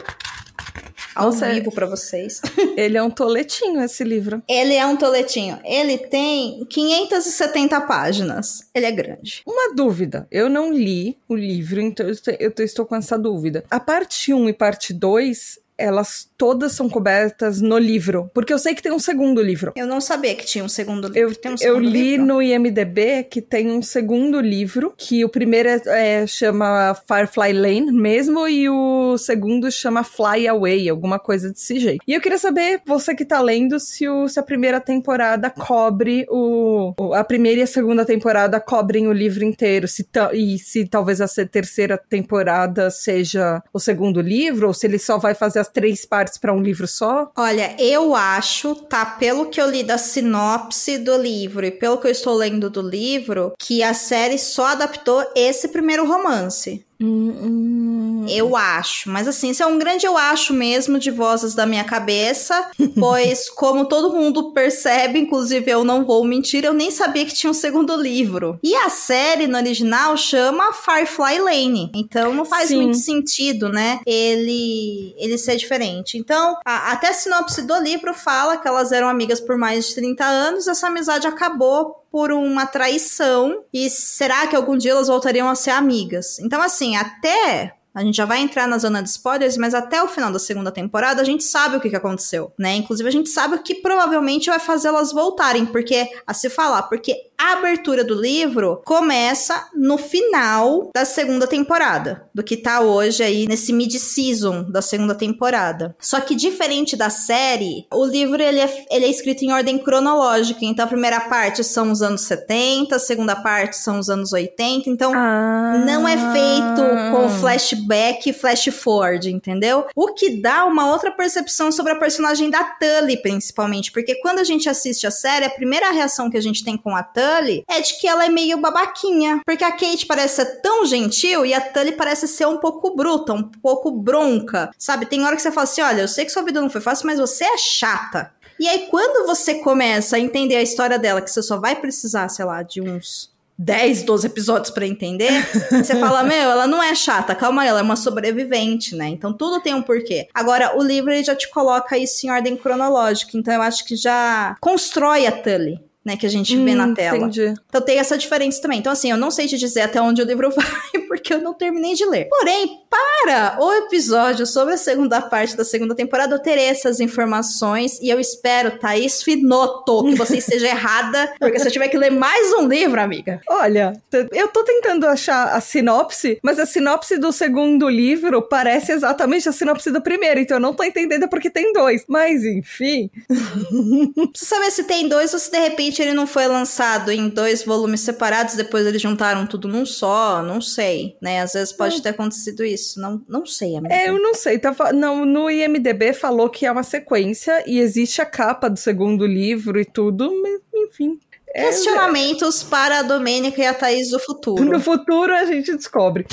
Ao é- vivo pra vocês. Ele é um toletinho, esse livro. Ele é um toletinho. Ele tem 570 páginas. Ele é grande. Uma dúvida. Eu não li o livro, então eu estou com essa dúvida. A parte 1 e parte 2, elas todas são cobertas no livro. Porque eu sei que tem um segundo livro. Eu não sabia que tinha um segundo livro. Eu, um eu segundo li livro? no IMDB que tem um segundo livro, que o primeiro é, é- chama Firefly Lane mesmo, e o segundo chama Fly Away, alguma coisa desse jeito. E eu queria saber, você que tá lendo, se, o- se a primeira temporada cobre o, o- A primeira e a segunda temporada cobrem o livro inteiro, se e se talvez a terceira temporada seja o segundo livro, ou se ele só vai fazer as três partes pra um livro só. Olha, eu acho, tá? Pelo que eu li da sinopse do livro e pelo que eu estou lendo do livro, que a série só adaptou esse primeiro romance. Hum, hum. Eu acho. Mas assim, isso é um grande eu acho mesmo de vozes da minha cabeça. *laughs* pois, como todo mundo percebe, inclusive eu não vou mentir, eu nem sabia que tinha um segundo livro. E a série no original chama Firefly Lane. Então não faz Sim. muito sentido, né? Ele, ele ser diferente. Então, a, até a sinopse do livro fala que elas eram amigas por mais de 30 anos. Essa amizade acabou por uma traição e será que algum dia elas voltariam a ser amigas? Então, assim, até a gente já vai entrar na zona de spoilers, mas até o final da segunda temporada a gente sabe o que, que aconteceu, né? Inclusive a gente sabe o que provavelmente vai fazer elas voltarem, porque a se falar, porque a abertura do livro começa no final da segunda temporada, do que tá hoje aí nesse mid-season da segunda temporada. Só que diferente da série, o livro ele é, ele é escrito em ordem cronológica, então a primeira parte são os anos 70, a segunda parte são os anos 80, então ah. não é feito com flashback flashback e flash forward, entendeu? O que dá uma outra percepção sobre a personagem da Tully, principalmente, porque quando a gente assiste a série, a primeira reação que a gente tem com a Tully é de que ela é meio babaquinha, porque a Kate parece ser tão gentil e a Tully parece ser um pouco bruta, um pouco bronca, sabe? Tem hora que você fala assim, olha, eu sei que sua vida não foi fácil, mas você é chata. E aí, quando você começa a entender a história dela, que você só vai precisar, sei lá, de uns 10, 12 episódios para entender, *laughs* você fala, meu, ela não é chata, calma aí, ela é uma sobrevivente, né? Então tudo tem um porquê. Agora, o livro ele já te coloca isso em ordem cronológica, então eu acho que já constrói a Tully né, que a gente hum, vê na tela. Entendi. Então tem essa diferença também. Então, assim, eu não sei te dizer até onde o livro *laughs* vai, porque eu não terminei de ler. Porém, para o episódio sobre a segunda parte da segunda temporada, eu terei essas informações e eu espero, Thaís Finoto, que você *laughs* esteja errada, porque se eu tiver que ler mais um livro, amiga. Olha, eu tô tentando achar a sinopse, mas a sinopse do segundo livro parece exatamente a sinopse do primeiro, então eu não tô entendendo porque tem dois. Mas, enfim. *laughs* Precisa saber se tem dois ou se de repente ele não foi lançado em dois volumes separados, depois eles juntaram tudo num só, não sei, né? Às vezes pode ter acontecido isso, não, não sei, amiga. É, eu não sei, tá, não, no IMDB falou que é uma sequência e existe a capa do segundo livro e tudo, mas enfim. É, Questionamentos é... para a Domênica e a Thaís do futuro. No futuro a gente descobre.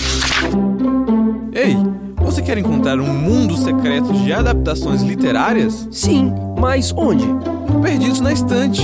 Ei, você quer encontrar um mundo secreto de adaptações literárias? Sim, mas onde? Perdidos na Estante.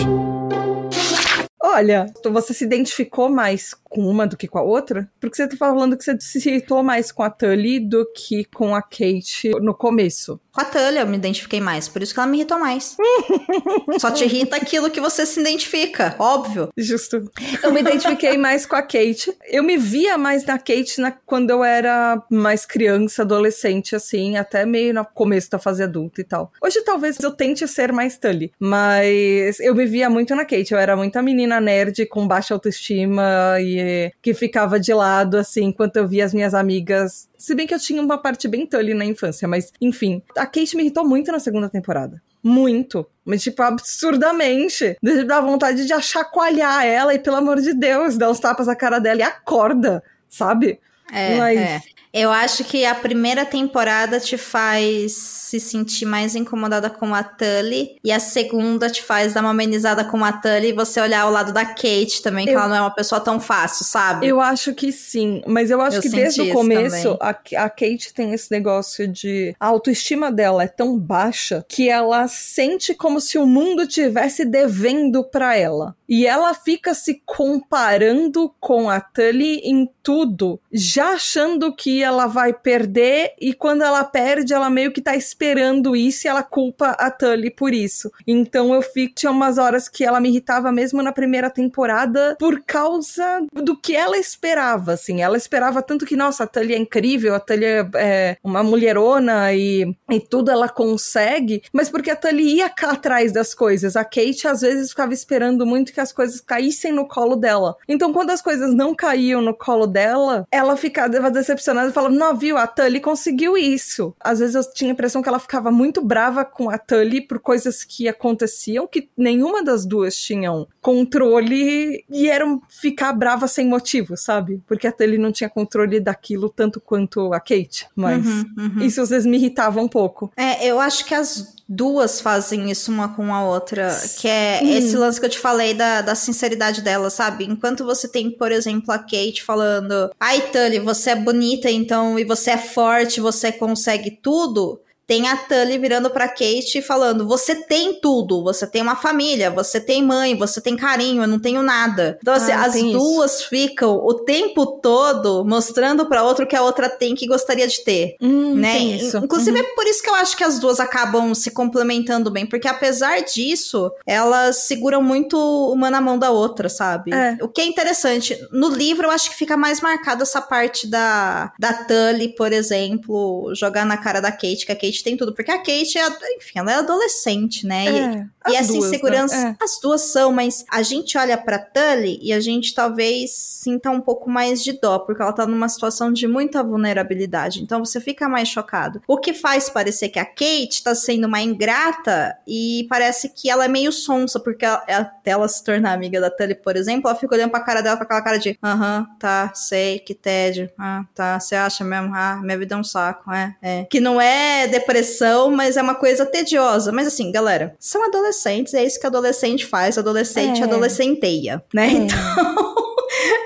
Olha, você se identificou mais com uma do que com a outra? Porque você tá falando que você se irritou mais com a Tully do que com a Kate no começo. Com a Tully eu me identifiquei mais, por isso que ela me irritou mais. *laughs* Só te irrita aquilo que você se identifica, óbvio. Justo. Eu me identifiquei mais com a Kate. Eu me via mais na Kate na, quando eu era mais criança, adolescente, assim, até meio no começo da fase adulta e tal. Hoje talvez eu tente ser mais Tully, mas eu me via muito na Kate. Eu era muita menina nerd com baixa autoestima e que ficava de lado, assim, enquanto eu via as minhas amigas. Se bem que eu tinha uma parte bem tully na infância, mas enfim. A Kate me irritou muito na segunda temporada. Muito. Mas, tipo, absurdamente. Dá vontade de achacoalhar ela e, pelo amor de Deus, dar uns tapas na cara dela e acorda, sabe? É, mas... é. Eu acho que a primeira temporada te faz se sentir mais incomodada com a Tully e a segunda te faz dar uma amenizada com a Tully e você olhar ao lado da Kate também, que eu... ela não é uma pessoa tão fácil, sabe? Eu acho que sim, mas eu acho eu que desde o começo a, a Kate tem esse negócio de a autoestima dela é tão baixa que ela sente como se o mundo tivesse devendo para ela. E ela fica se comparando com a Tully em tudo, já achando que ela vai perder e quando ela perde, ela meio que tá esperando isso e ela culpa a Tully por isso. Então eu fico tinha umas horas que ela me irritava mesmo na primeira temporada por causa do que ela esperava, assim. Ela esperava tanto que nossa, a Tully é incrível, a Tully é, é uma mulherona e, e tudo ela consegue, mas porque a Tully ia cá atrás das coisas. A Kate às vezes ficava esperando muito que as coisas caíssem no colo dela. Então quando as coisas não caíam no colo dela, ela ficava decepcionada e falava: Não, viu, a Tully conseguiu isso. Às vezes eu tinha a impressão que ela ficava muito brava com a Tully por coisas que aconteciam, que nenhuma das duas tinham controle e eram ficar brava sem motivo, sabe? Porque a Tully não tinha controle daquilo tanto quanto a Kate. Mas uhum, uhum. isso às vezes me irritava um pouco. É, eu acho que as duas fazem isso uma com a outra, que é esse lance que eu te falei da, da sinceridade dela, sabe? Enquanto você tem, por exemplo, a Kate falando, ai Tully, você é bonita então, e você é forte, você consegue tudo, tem a Tully virando pra Kate e falando: Você tem tudo, você tem uma família, você tem mãe, você tem carinho, eu não tenho nada. Então, assim, Ah, as duas ficam o tempo todo mostrando pra outra o que a outra tem que gostaria de ter. Hum, Né? isso. Inclusive, Uhum. é por isso que eu acho que as duas acabam se complementando bem, porque apesar disso, elas seguram muito uma na mão da outra, sabe? É. O que é interessante. No livro, eu acho que fica mais marcado essa parte da, da Tully, por exemplo, jogar na cara da Kate, que a Kate tem tudo. Porque a Kate, é, enfim, ela é adolescente, né? E- É, e as essa duas, insegurança, né? as duas são, mas a gente olha pra Tully e a gente talvez sinta um pouco mais de dó, porque ela tá numa situação de muita vulnerabilidade. Então você fica mais chocado. O que faz parecer que a Kate tá sendo uma ingrata e parece que ela é meio sonsa, porque ela- até ela se tornar amiga da Tully, por exemplo, ela fica olhando pra cara dela com aquela cara de aham, tá, sei, que tédio. Ah, tá, você acha mesmo? Ah, minha vida é um saco, é, é. Que não é depressão, mas é uma coisa tediosa. Mas assim, galera, são adolescentes, é isso que adolescente faz, adolescente É. adolescenteia, né? Então.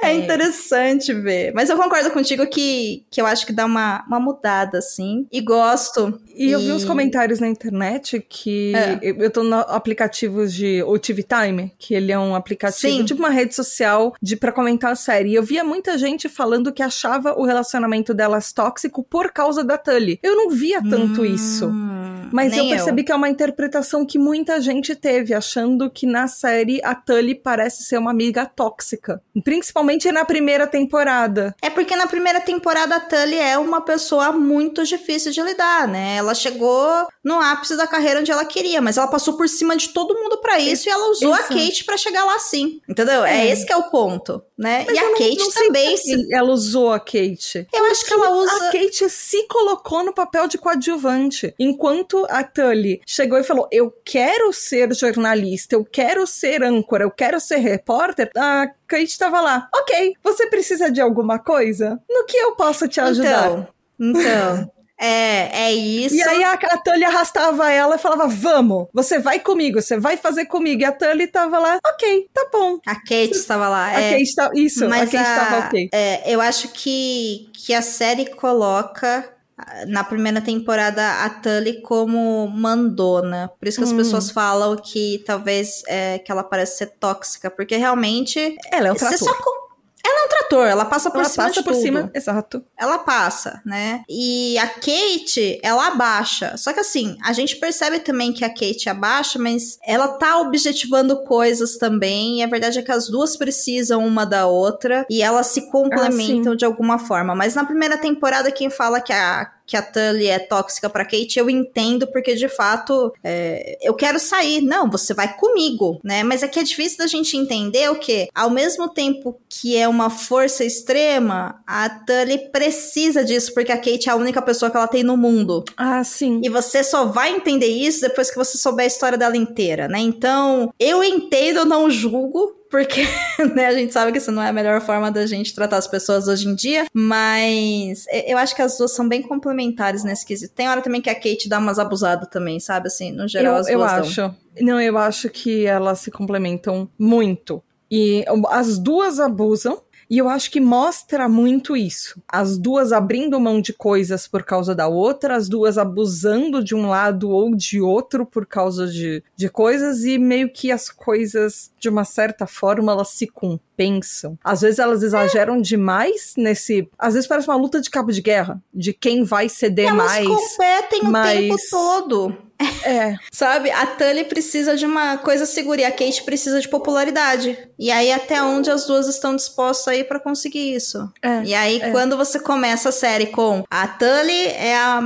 É É. interessante ver. Mas eu concordo contigo que, que eu acho que dá uma, uma mudada, assim. E gosto. E eu vi uns comentários na internet que É. eu eu tô no aplicativos de o TV Time, que ele é um aplicativo, Sim. tipo uma rede social de para comentar a série. E eu via muita gente falando que achava o relacionamento delas tóxico por causa da Tully. Eu não via tanto isso. Mas eu percebi que é uma interpretação que muita gente teve, achando que na série a Tully parece ser uma amiga tóxica. Principalmente na primeira temporada. É porque na primeira temporada a Tully é uma pessoa muito difícil de lidar, né? Ela chegou no ápice da carreira onde ela queria, mas ela passou por cima de todo mundo pra isso e ela usou a Exato. Kate pra chegar lá sim. Entendeu? É, É. esse que é o ponto, né? Mas e eu a não- Kate não também se ela usou a Kate. Eu acho que ela usa A Kate se colocou no papel de coadjuvante. Enquanto a Tully chegou e falou: Eu quero ser jornalista, eu quero ser âncora, eu quero ser repórter. A Kate tava lá. Ok, você precisa de alguma coisa? No que eu posso te ajudar? Então, então. *laughs* É, é isso. E aí a, a Tully arrastava ela e falava: Vamos, você vai comigo, você vai fazer comigo. E a Tully tava lá: Ok, tá bom. A Kate estava lá. A é. Kate tá, isso, Mas a Kate a- tava ok. É, eu acho que, que a série coloca na primeira temporada a Tully como mandona. Por isso que as Hum. pessoas falam que talvez é, que ela parece ser tóxica, porque realmente Ela é você trator. só co- ela é um trator, ela passa por Ela cima passa de por tudo. cima, exato. Ela passa, né? E a Kate, ela abaixa. Só que assim, a gente percebe também que a Kate abaixa, mas ela tá objetivando coisas também. E a verdade é que as duas precisam uma da outra e elas se complementam de alguma forma. Mas na primeira temporada, quem fala que a que a Tully é tóxica pra Kate, eu entendo, porque de fato é, eu quero sair. Não, você vai comigo, né? Mas é que é difícil da gente entender o que, ao mesmo tempo que é uma força extrema, a Tully precisa disso, porque a Kate é a única pessoa que ela tem no mundo. Ah, sim. E você só vai entender isso depois que você souber a história dela inteira, né? Então, eu entendo, não julgo, porque *laughs* né, a gente sabe que isso não é a melhor forma da gente tratar as pessoas hoje em dia, mas eu acho que as duas são bem complementares nesse quesito. Tem hora também que a Kate dá umas abusadas também, sabe? Assim, no geral, eu, as eu duas dão. acho. Não, eu acho que elas se complementam muito. E as duas abusam. E eu acho que mostra muito isso. As duas abrindo mão de coisas por causa da outra, as duas abusando de um lado ou de outro por causa de, de coisas, e meio que as coisas, de uma certa forma, elas se compensam. Às vezes elas exageram demais nesse. Às vezes parece uma luta de cabo de guerra, de quem vai ceder Elas mais. competem o mas- tempo todo. É, *laughs* Sabe? A Tully precisa de uma coisa segura e a Kate precisa de popularidade. E aí, até onde as duas estão dispostas a ir pra conseguir isso? é. E aí, é. quando você começa a série com a Tully é a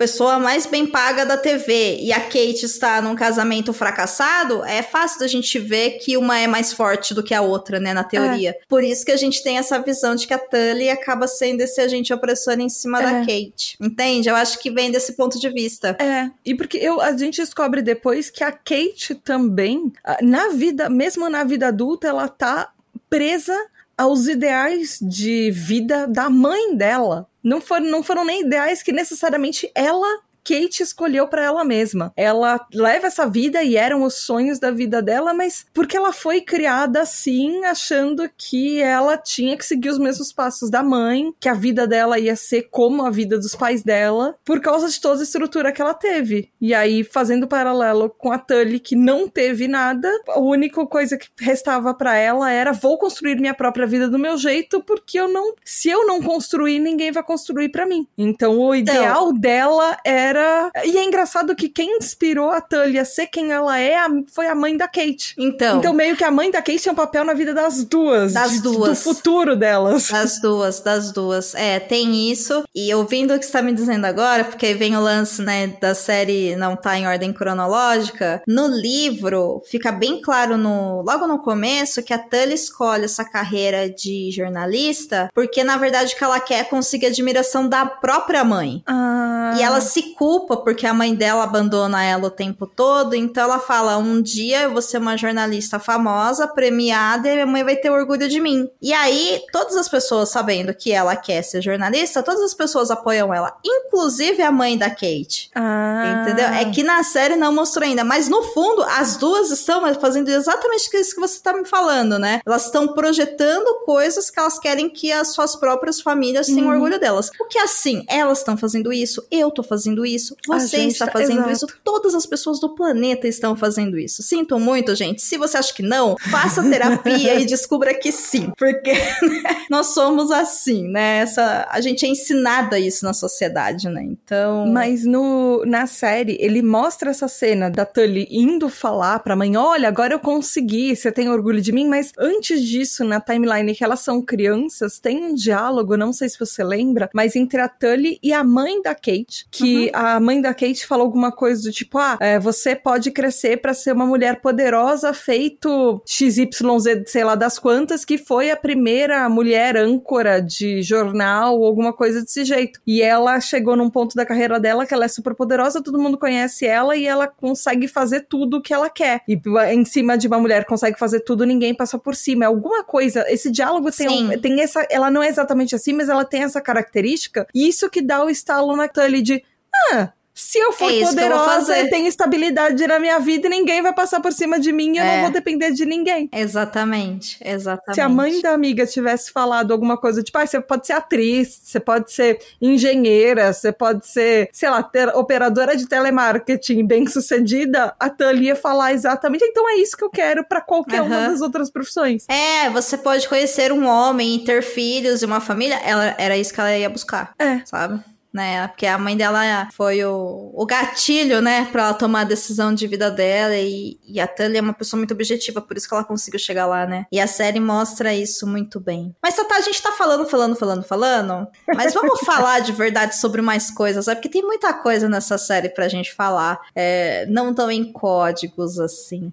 pessoa mais bem paga da TV e a Kate está num casamento fracassado, é fácil da gente ver que uma é mais forte do que a outra, né, na teoria. Por isso que a gente tem essa visão de que a Tully acaba sendo esse agente opressor em cima da É. Kate. Entende? Eu acho que vem desse ponto de vista. É, e porque eu, a gente descobre depois que a Kate também, ah, na vida, mesmo na vida adulta, ela tá presa aos ideais de vida da mãe dela. Não foram, não foram nem ideais que necessariamente ela Kate escolheu para ela mesma. Ela leva essa vida e eram os sonhos da vida dela, mas porque ela foi criada assim, achando que ela tinha que seguir os mesmos passos da mãe, que a vida dela ia ser como a vida dos pais dela, por causa de toda a estrutura que ela teve. E aí, fazendo paralelo com a Tully, que não teve nada, a única coisa que restava para ela era: vou construir minha própria vida do meu jeito, porque eu não. Se eu não construir, ninguém vai construir para mim. Então, o então, ideal então, dela era. E é engraçado que quem inspirou a Tully a ser quem ela é foi a mãe da Kate. Então. Então, meio que a mãe da Kate tem um papel na vida das duas. Das de, duas. Do futuro delas. Das duas, das duas. É, tem isso. E ouvindo o que você tá me dizendo agora, porque vem o lance, né, da série não tá em ordem cronológica, no livro fica bem claro no logo no começo que a Tully escolhe essa carreira de jornalista porque na verdade o que ela quer é conseguir admiração da própria mãe. Ah. E ela se culpa porque a mãe dela abandona ela o tempo todo, então ela fala: "Um dia eu vou ser uma jornalista famosa, premiada e minha mãe vai ter orgulho de mim". E aí todas as pessoas sabendo que ela quer ser jornalista, todas as pessoas apoiam ela, inclusive a mãe da Kate. Ah. Entendeu? É que na série não mostrou ainda, mas no fundo as duas estão fazendo exatamente isso que você está me falando, né? Elas estão projetando coisas que elas querem que as suas próprias famílias tenham uhum. orgulho delas. Porque assim, elas estão fazendo isso, eu tô fazendo isso, você está tá, fazendo exato. isso, todas as pessoas do planeta estão fazendo isso. Sinto muito, gente. Se você acha que não, faça terapia e *laughs* descubra que sim, porque né, nós somos assim, né? Essa, a gente é ensinada isso na sociedade, né? Então. Mas no, na série, ele mostra essa cena da Tully indo falar pra mãe: olha, agora eu consegui, você tem orgulho de mim, mas antes disso, na timeline que elas são crianças, tem um diálogo, não sei se você lembra, mas entre a Tully e a mãe da Kate, que uhum. A mãe da Kate falou alguma coisa do tipo: ah, é, você pode crescer para ser uma mulher poderosa, feito XYZ, sei lá das quantas, que foi a primeira mulher âncora de jornal ou alguma coisa desse jeito. E ela chegou num ponto da carreira dela que ela é super poderosa, todo mundo conhece ela e ela consegue fazer tudo o que ela quer. E em cima de uma mulher consegue fazer tudo, ninguém passa por cima. É alguma coisa. Esse diálogo tem, um, tem essa. Ela não é exatamente assim, mas ela tem essa característica. E isso que dá o estalo na Tully de. Ah, se eu for é poderosa e tenho estabilidade na minha vida, ninguém vai passar por cima de mim e é. eu não é. vou depender de ninguém. Exatamente, exatamente. Se a mãe da amiga tivesse falado alguma coisa, tipo, ah, você pode ser atriz, você pode ser engenheira, você pode ser, sei lá, ter, operadora de telemarketing bem sucedida, a Tully ia falar exatamente, então é isso que eu quero para qualquer uhum. uma das outras profissões. É, você pode conhecer um homem e ter filhos e uma família, ela, era isso que ela ia buscar. É. Sabe? Né? Porque a mãe dela foi o, o gatilho, né, para ela tomar a decisão de vida dela. E, e a Tully é uma pessoa muito objetiva, por isso que ela conseguiu chegar lá, né? E a série mostra isso muito bem. Mas tá, a gente tá falando, falando, falando, falando. Mas vamos *laughs* falar de verdade sobre mais coisas, sabe? Porque tem muita coisa nessa série pra gente falar. É, não tão em códigos assim.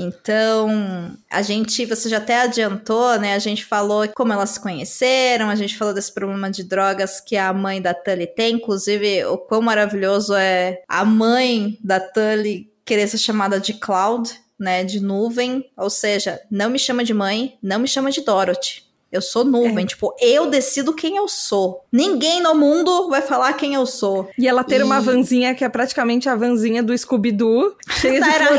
Então, a gente, você já até adiantou, né? A gente falou como elas se conheceram, a gente falou desse problema de drogas que a mãe da Tully tem, inclusive o quão maravilhoso é a mãe da Tully querer ser chamada de Cloud, né, de nuvem, ou seja, não me chama de mãe, não me chama de Dorothy. Eu sou nuvem, é. tipo, eu decido quem eu sou. Ninguém no mundo vai falar quem eu sou. E ela ter e... uma vanzinha que é praticamente a vanzinha do Scooby-Doo, cheia de era.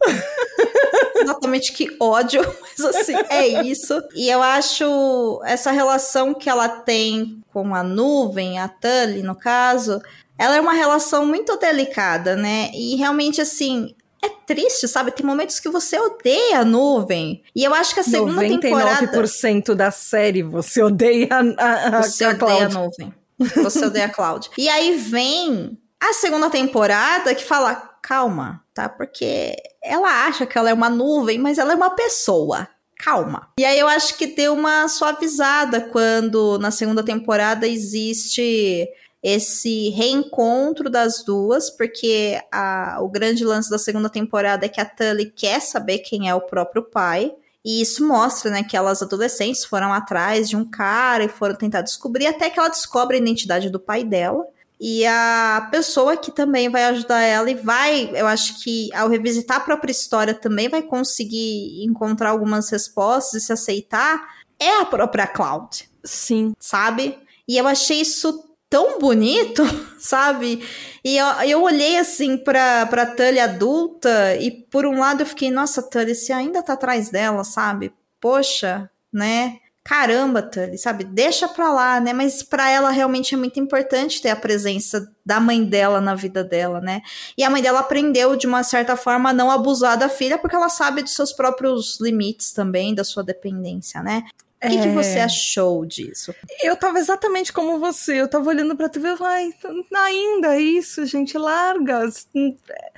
*laughs* Exatamente que ódio, *laughs* mas assim, é isso. E eu acho essa relação que ela tem com a nuvem, a Tully, no caso, ela é uma relação muito delicada, né? E realmente, assim, é triste, sabe? Tem momentos que você odeia a nuvem. E eu acho que a segunda 99% temporada. 99% da série você odeia a, a, Você a odeia a nuvem. Você odeia a Cloud. E aí vem a segunda temporada que fala: calma, tá? Porque ela acha que ela é uma nuvem, mas ela é uma pessoa. Calma. E aí eu acho que deu uma suavizada quando na segunda temporada existe esse reencontro das duas, porque a, o grande lance da segunda temporada é que a Tully quer saber quem é o próprio pai. E isso mostra, né, que elas adolescentes foram atrás de um cara e foram tentar descobrir até que ela descobre a identidade do pai dela. E a pessoa que também vai ajudar ela e vai, eu acho que ao revisitar a própria história também vai conseguir encontrar algumas respostas e se aceitar, é a própria Cloud. Sim. Sabe? E eu achei isso tão bonito, *laughs* sabe? E eu, eu olhei assim pra, pra Tully adulta e por um lado eu fiquei, nossa, Tully, você ainda tá atrás dela, sabe? Poxa, né? Caramba, Tully, sabe? Deixa pra lá, né? Mas pra ela realmente é muito importante ter a presença da mãe dela na vida dela, né? E a mãe dela aprendeu, de uma certa forma, a não abusar da filha, porque ela sabe dos seus próprios limites também, da sua dependência, né? O que, é... que, você achou disso? Eu tava exatamente como você. Eu tava olhando pra TV e falei, ainda isso, gente, larga.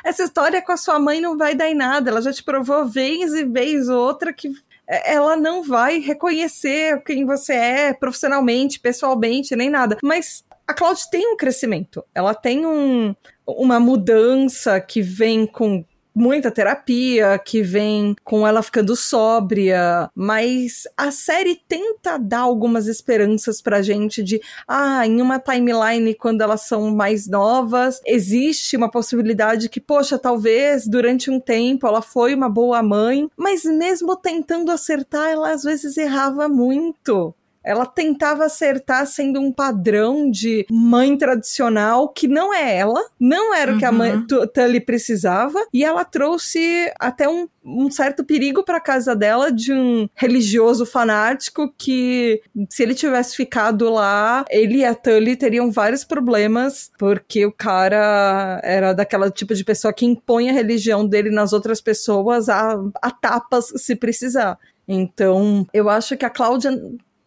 Essa história com a sua mãe não vai dar em nada. Ela já te provou vez e vez outra que ela não vai reconhecer quem você é profissionalmente, pessoalmente, nem nada. Mas a Cloud tem um crescimento. Ela tem um, uma mudança que vem com muita terapia, que vem com ela ficando sóbria, mas a série tenta dar algumas esperanças pra gente de, ah, em uma timeline quando elas são mais novas, existe uma possibilidade que, poxa, talvez durante um tempo ela foi uma boa mãe, mas mesmo tentando acertar, ela às vezes errava muito. Ela tentava acertar sendo um padrão de mãe tradicional que não é ela, não era o que a mãe uhum. Tully precisava, e ela trouxe até um, um certo perigo para casa dela de um religioso fanático que, se ele tivesse ficado lá, ele e a Tully teriam vários problemas, porque o cara era daquela tipo de pessoa que impõe a religião dele nas outras pessoas a, a tapas se precisar. Então, eu acho que a Cláudia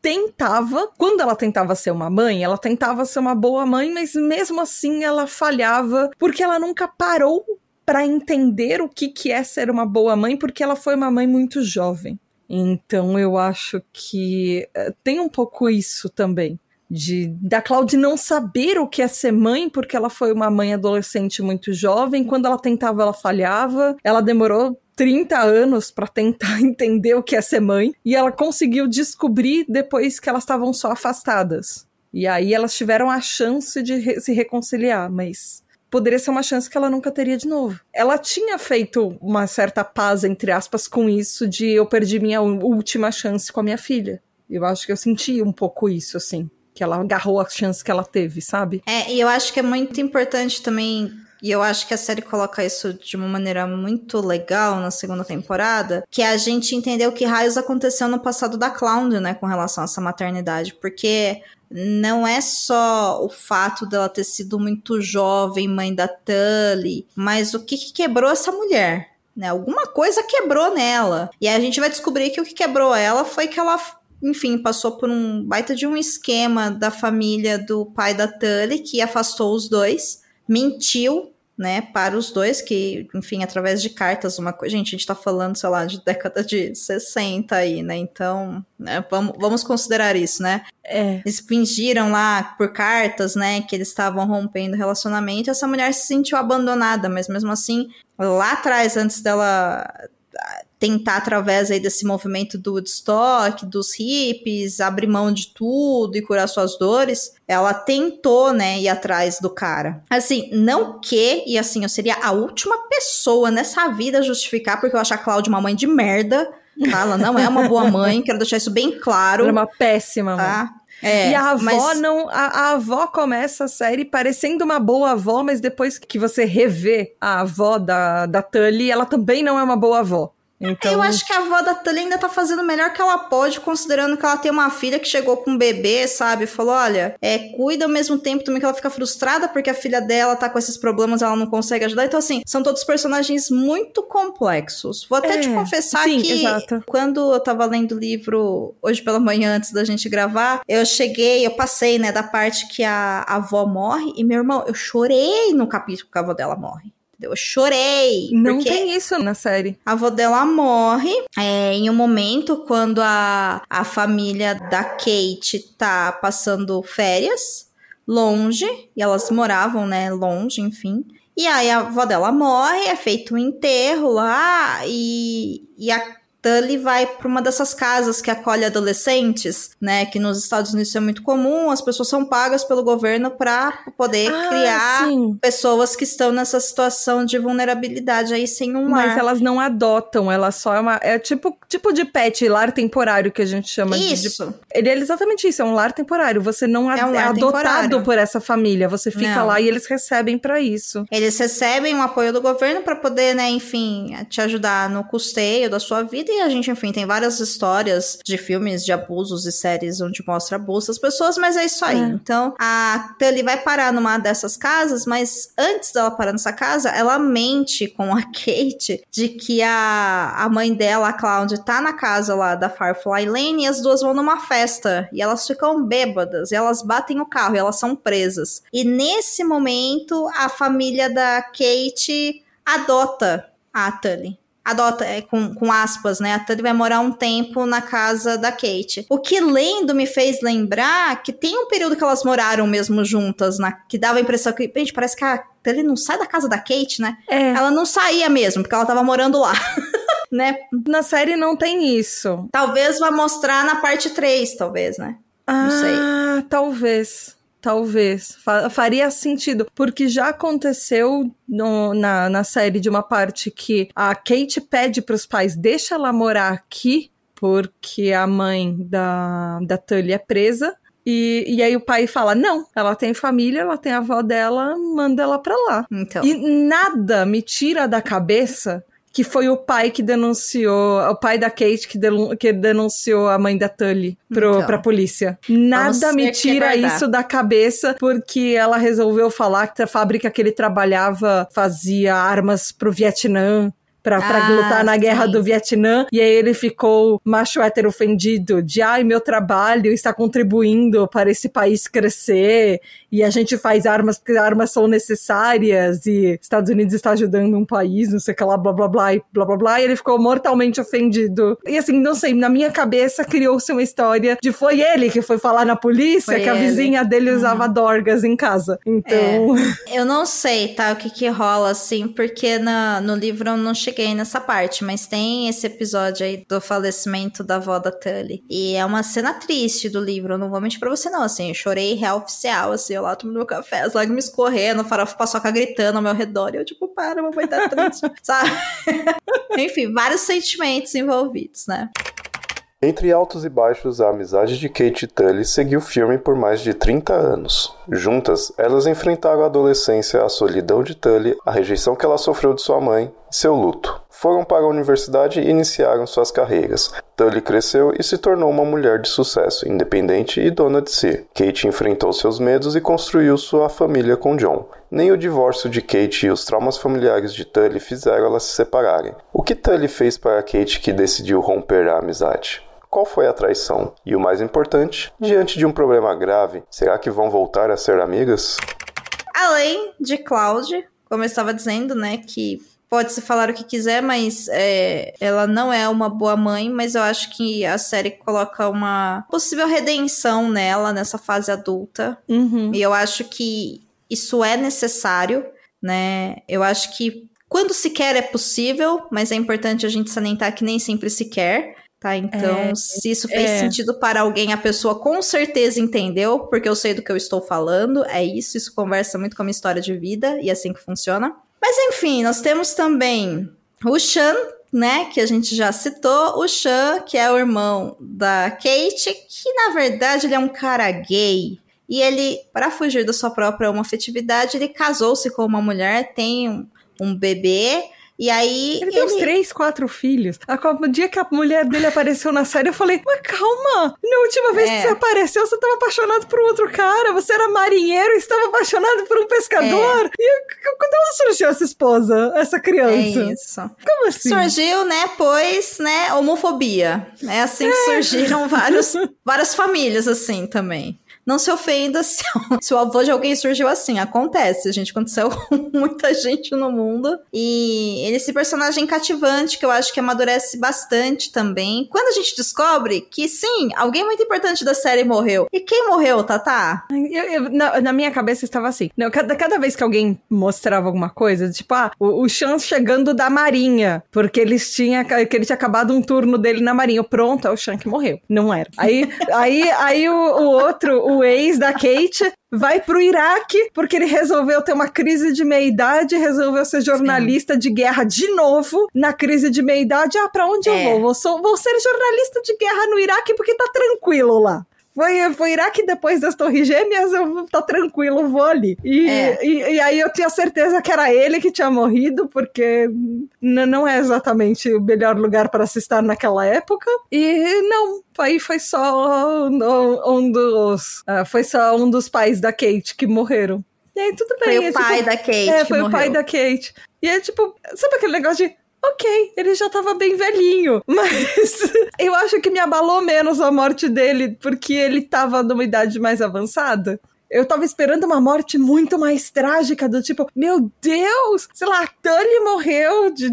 tentava, quando ela tentava ser uma mãe, ela tentava ser uma boa mãe, mas mesmo assim ela falhava, porque ela nunca parou para entender o que, que é ser uma boa mãe, porque ela foi uma mãe muito jovem. Então eu acho que uh, tem um pouco isso também. De, da Claude não saber o que é ser mãe, porque ela foi uma mãe adolescente muito jovem. Quando ela tentava, ela falhava. Ela demorou 30 anos para tentar *laughs* entender o que é ser mãe, e ela conseguiu descobrir depois que elas estavam só afastadas. E aí elas tiveram a chance de re se reconciliar, mas poderia ser uma chance que ela nunca teria de novo. Ela tinha feito uma certa paz, entre aspas, com isso de eu perdi minha última chance com a minha filha. Eu acho que eu senti um pouco isso, assim. Que ela agarrou a chance que ela teve, sabe? É, e eu acho que é muito importante também e eu acho que a série coloca isso de uma maneira muito legal na segunda temporada, que é a gente entender o que raios aconteceu no passado da Cloud, né, com relação a essa maternidade, porque não é só o fato dela ter sido muito jovem, mãe da Tully, mas o que, que quebrou essa mulher, né? Alguma coisa quebrou nela. E a gente vai descobrir que o que quebrou ela foi que ela enfim, passou por um baita de um esquema da família do pai da Tully, que afastou os dois mentiu, né, para os dois, que, enfim, através de cartas, uma coisa. Gente, a gente tá falando, sei lá, de década de 60 aí, né? Então, né, vamos, vamos considerar isso, né? É. Eles fingiram lá por cartas, né, que eles estavam rompendo o relacionamento. Essa mulher se sentiu abandonada, mas mesmo assim, lá atrás, antes dela tentar através aí desse movimento do Woodstock, dos hippies, abrir mão de tudo e curar suas dores, ela tentou, né, ir atrás do cara. Assim, não que, e assim, eu seria a última pessoa nessa vida a justificar, porque eu acho a Cláudia uma mãe de merda, tá? Ela não é uma boa mãe, quero deixar isso bem claro. Ela é uma péssima tá? É, e a avó mas... não. A, a, avó começa a série parecendo uma boa avó, mas depois que você revê a avó da, da Tully, ela também não é uma boa avó. Então... Eu acho que a avó da Tully ainda tá fazendo o melhor que ela pode, considerando que ela tem uma filha que chegou com um bebê, sabe? Falou: olha, é, cuida ao mesmo tempo também que ela fica frustrada porque a filha dela tá com esses problemas, ela não consegue ajudar. Então, assim, são todos personagens muito complexos. Vou até é, te confessar sim, que exato. quando eu tava lendo o livro hoje pela manhã, antes da gente gravar, eu cheguei, eu passei, né, da parte que a, a avó morre, e meu irmão, eu chorei no capítulo que a avó dela morre. Eu chorei. Não tem isso na série. A avó dela morre é, em um momento quando a, a família da Kate tá passando férias longe, e elas moravam, né, longe, enfim. E aí a avó dela morre, é feito um enterro lá, e, e a Tully vai para uma dessas casas que acolhe adolescentes, né? Que nos Estados Unidos isso é muito comum. As pessoas são pagas pelo governo para poder Ah, criar sim. pessoas que estão nessa situação de vulnerabilidade aí sem um Mas lar. elas não adotam, ela só é uma. É tipo, tipo de pet, lar temporário que a gente chama de- de. Isso. Ele é exatamente isso, é um lar temporário. Você não É um é, adotado temporário. por essa família. Você fica Não. lá e eles recebem pra isso. Eles recebem o apoio do governo para poder, né, enfim, te ajudar no custeio da sua vida. E a gente, enfim, tem várias histórias de filmes de abusos e séries onde mostra abuso das pessoas, mas é isso aí. É. Então, a Tully vai parar numa dessas casas, mas antes dela parar nessa casa, ela mente com a *laughs* Kate de que a, a mãe dela, a Cloud, tá na casa lá da Firefly Lane e as duas vão numa festa. E elas ficam bêbadas, e elas batem o carro, e elas são presas. E nesse momento, a família da Kate adota a Tully. Adota, é, com, com aspas, né? A Tully vai morar um tempo na casa da Kate. O que lendo me fez lembrar que tem um período que elas moraram mesmo juntas, na, que dava a impressão que, gente, parece que a Tully não sai da casa da Kate, né? É. Ela não saía mesmo, porque ela tava morando lá. *laughs* né? Na série não tem isso. Talvez vá mostrar na parte 3, talvez, né? Ah, sei. talvez. Talvez. Fa- faria sentido. Porque já aconteceu no- na, na série de uma parte que a Kate pede pros pais, deixa ela morar aqui, porque a mãe da, da Tully é presa. E, e aí o pai fala: não, ela tem família, ela tem a avó dela, manda ela pra lá. Então. E nada me tira da cabeça que foi o pai que denunciou, o pai da Kate que, denun- que denunciou a mãe da Tully pro, Então. pra polícia. Nada me que tira isso da cabeça porque ela resolveu falar que a fábrica que ele trabalhava fazia armas pro Vietnã. Pra, pra Ah, lutar na guerra sim. do Vietnã, e aí ele ficou macho hétero ofendido de ai, meu trabalho está contribuindo para esse país crescer, e a gente faz armas porque armas são necessárias, e Estados Unidos está ajudando um país, não sei o que lá, blá blá blá, e blá blá blá, e ele ficou mortalmente ofendido. E assim, não sei, na minha cabeça criou-se uma história de foi ele que foi falar na polícia Foi que a ele. vizinha dele usava dorgas em casa. Então, Eu não sei, tá, o que que rola, assim, porque na, no livro eu não cheguei nessa parte, mas tem esse episódio aí do falecimento da avó da Tully. E é uma cena triste do livro, eu não vou mentir pra você não, assim, eu chorei real oficial, assim, eu lá tomando meu café, as lágrimas escorrendo, o farofa paçoca gritando ao meu redor, e eu tipo, para, mamãe tá triste, *laughs* sabe? *laughs* Enfim, vários sentimentos envolvidos, né? Entre altos e baixos, a amizade de Kate e Tully seguiu firme por mais de 30 anos. Juntas, elas enfrentaram a adolescência, a solidão de Tully, a rejeição que ela sofreu de sua mãe e seu luto. Foram para a universidade e iniciaram suas carreiras. Tully cresceu e se tornou uma mulher de sucesso, independente e dona de si. Kate enfrentou seus medos e construiu sua família com John. Nem o divórcio de Kate e os traumas familiares de Tully fizeram elas se separarem. O que Tully fez para Kate que decidiu romper a amizade? Qual foi a traição? E o mais importante, diante de um problema grave, será que vão voltar a ser amigas? Além de Cloud, como eu estava dizendo, né, que pode se falar o que quiser, mas é, ela não é uma boa mãe, mas eu acho que a série coloca uma possível redenção nela nessa fase adulta. uhum. E eu acho que isso é necessário, né? Eu acho que quando se quer é possível, mas é importante a gente salientar que nem sempre se quer. Tá, então, se isso fez é. sentido para alguém, a pessoa com certeza entendeu, porque eu sei do que eu estou falando. É isso, isso conversa muito com a minha história de vida e é assim que funciona. Mas enfim, nós temos também o Shan, né, que a gente já citou, o Shan, que é o irmão da Kate, que na verdade ele é um cara gay. E ele, para fugir da sua própria homoafetividade, ele casou-se com uma mulher, tem um, um bebê, e aí Ele tem uns ele- três, quatro filhos. A- No dia que a mulher dele apareceu na série, eu falei, mas calma, na última vez É. que você apareceu, você estava apaixonado por um outro cara, você era marinheiro e estava apaixonado por um pescador. E eu- c- quando surgiu essa esposa, essa É criança? isso. Como assim? Surgiu, né, pois, né, homofobia. É assim que surgiram vários, *laughs* várias famílias, assim, também. Não se ofenda se, se o avô de alguém surgiu assim. Acontece, gente aconteceu *laughs* com muita gente no mundo. E ele é esse personagem cativante que eu acho que amadurece bastante também. Quando a gente descobre que sim, alguém muito importante da série morreu. E quem morreu, Tatá? Eu, eu, na, na, minha cabeça estava assim. Não, cada, cada vez que alguém mostrava alguma coisa, tipo, ah, o, o Chance chegando da Marinha, porque eles tinha, que ele tinha acabado um turno dele na Marinha. Pronto, é o Shank morreu. Não era. Aí, aí, aí o, o outro, o ex da Kate, vai pro Iraque porque ele resolveu ter uma crise de meia-idade, resolveu ser jornalista Sim. de guerra de novo na crise de meia-idade. Ah, pra onde é. eu vou? Vou, sou, vou ser jornalista de guerra no Iraque porque tá tranquilo lá. Foi, foi Iraque depois das Torres Gêmeas, eu tá tranquilo, vou ali. E, é. e, e, aí eu tinha certeza que era ele que tinha morrido, porque não é exatamente o melhor lugar para se estar naquela época. E não, aí foi só um, um dos. Uh, foi só um dos pais da Kate que morreram. E aí tudo bem. Foi é, o pai tipo, da Kate. É, foi o pai da Kate. E é tipo, sabe aquele negócio de ok, ele já tava bem velhinho. *laughs* Mas eu acho que me abalou menos a morte dele, porque ele tava numa idade mais avançada. Eu tava esperando uma morte muito mais trágica, do tipo, meu Deus, sei lá, Tully morreu de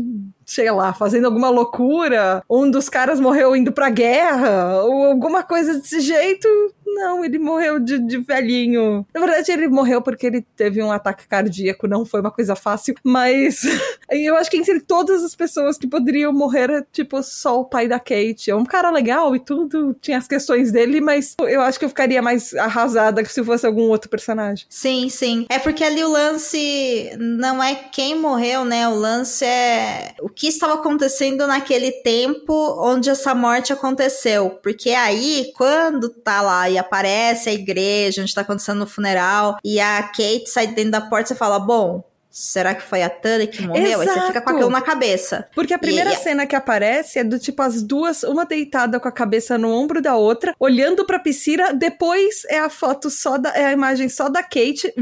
sei lá, fazendo alguma loucura, um dos caras morreu indo pra guerra, ou alguma coisa desse jeito. Não, ele morreu de, de velhinho. Na verdade, ele morreu porque ele teve um ataque cardíaco, não foi uma coisa fácil, mas *laughs* eu acho que entre todas as pessoas que poderiam morrer, tipo só o pai da Kate. É um cara legal e tudo, tinha as questões dele, mas eu acho que eu ficaria mais arrasada se fosse algum outro personagem. Sim, sim. É porque ali o lance não é quem morreu, né? O lance é o que estava acontecendo naquele tempo onde essa morte aconteceu. Porque aí, quando tá lá e aparece a igreja onde tá acontecendo o funeral e a Kate sai dentro da porta, você fala: bom, Será que foi a Tully que morreu? Exato. Aí você fica com aquilo na cabeça. Porque a primeira e, cena que aparece é do tipo as duas, uma deitada com a cabeça no ombro da outra, olhando pra piscina. Depois é a foto só da. É a imagem só da Kate,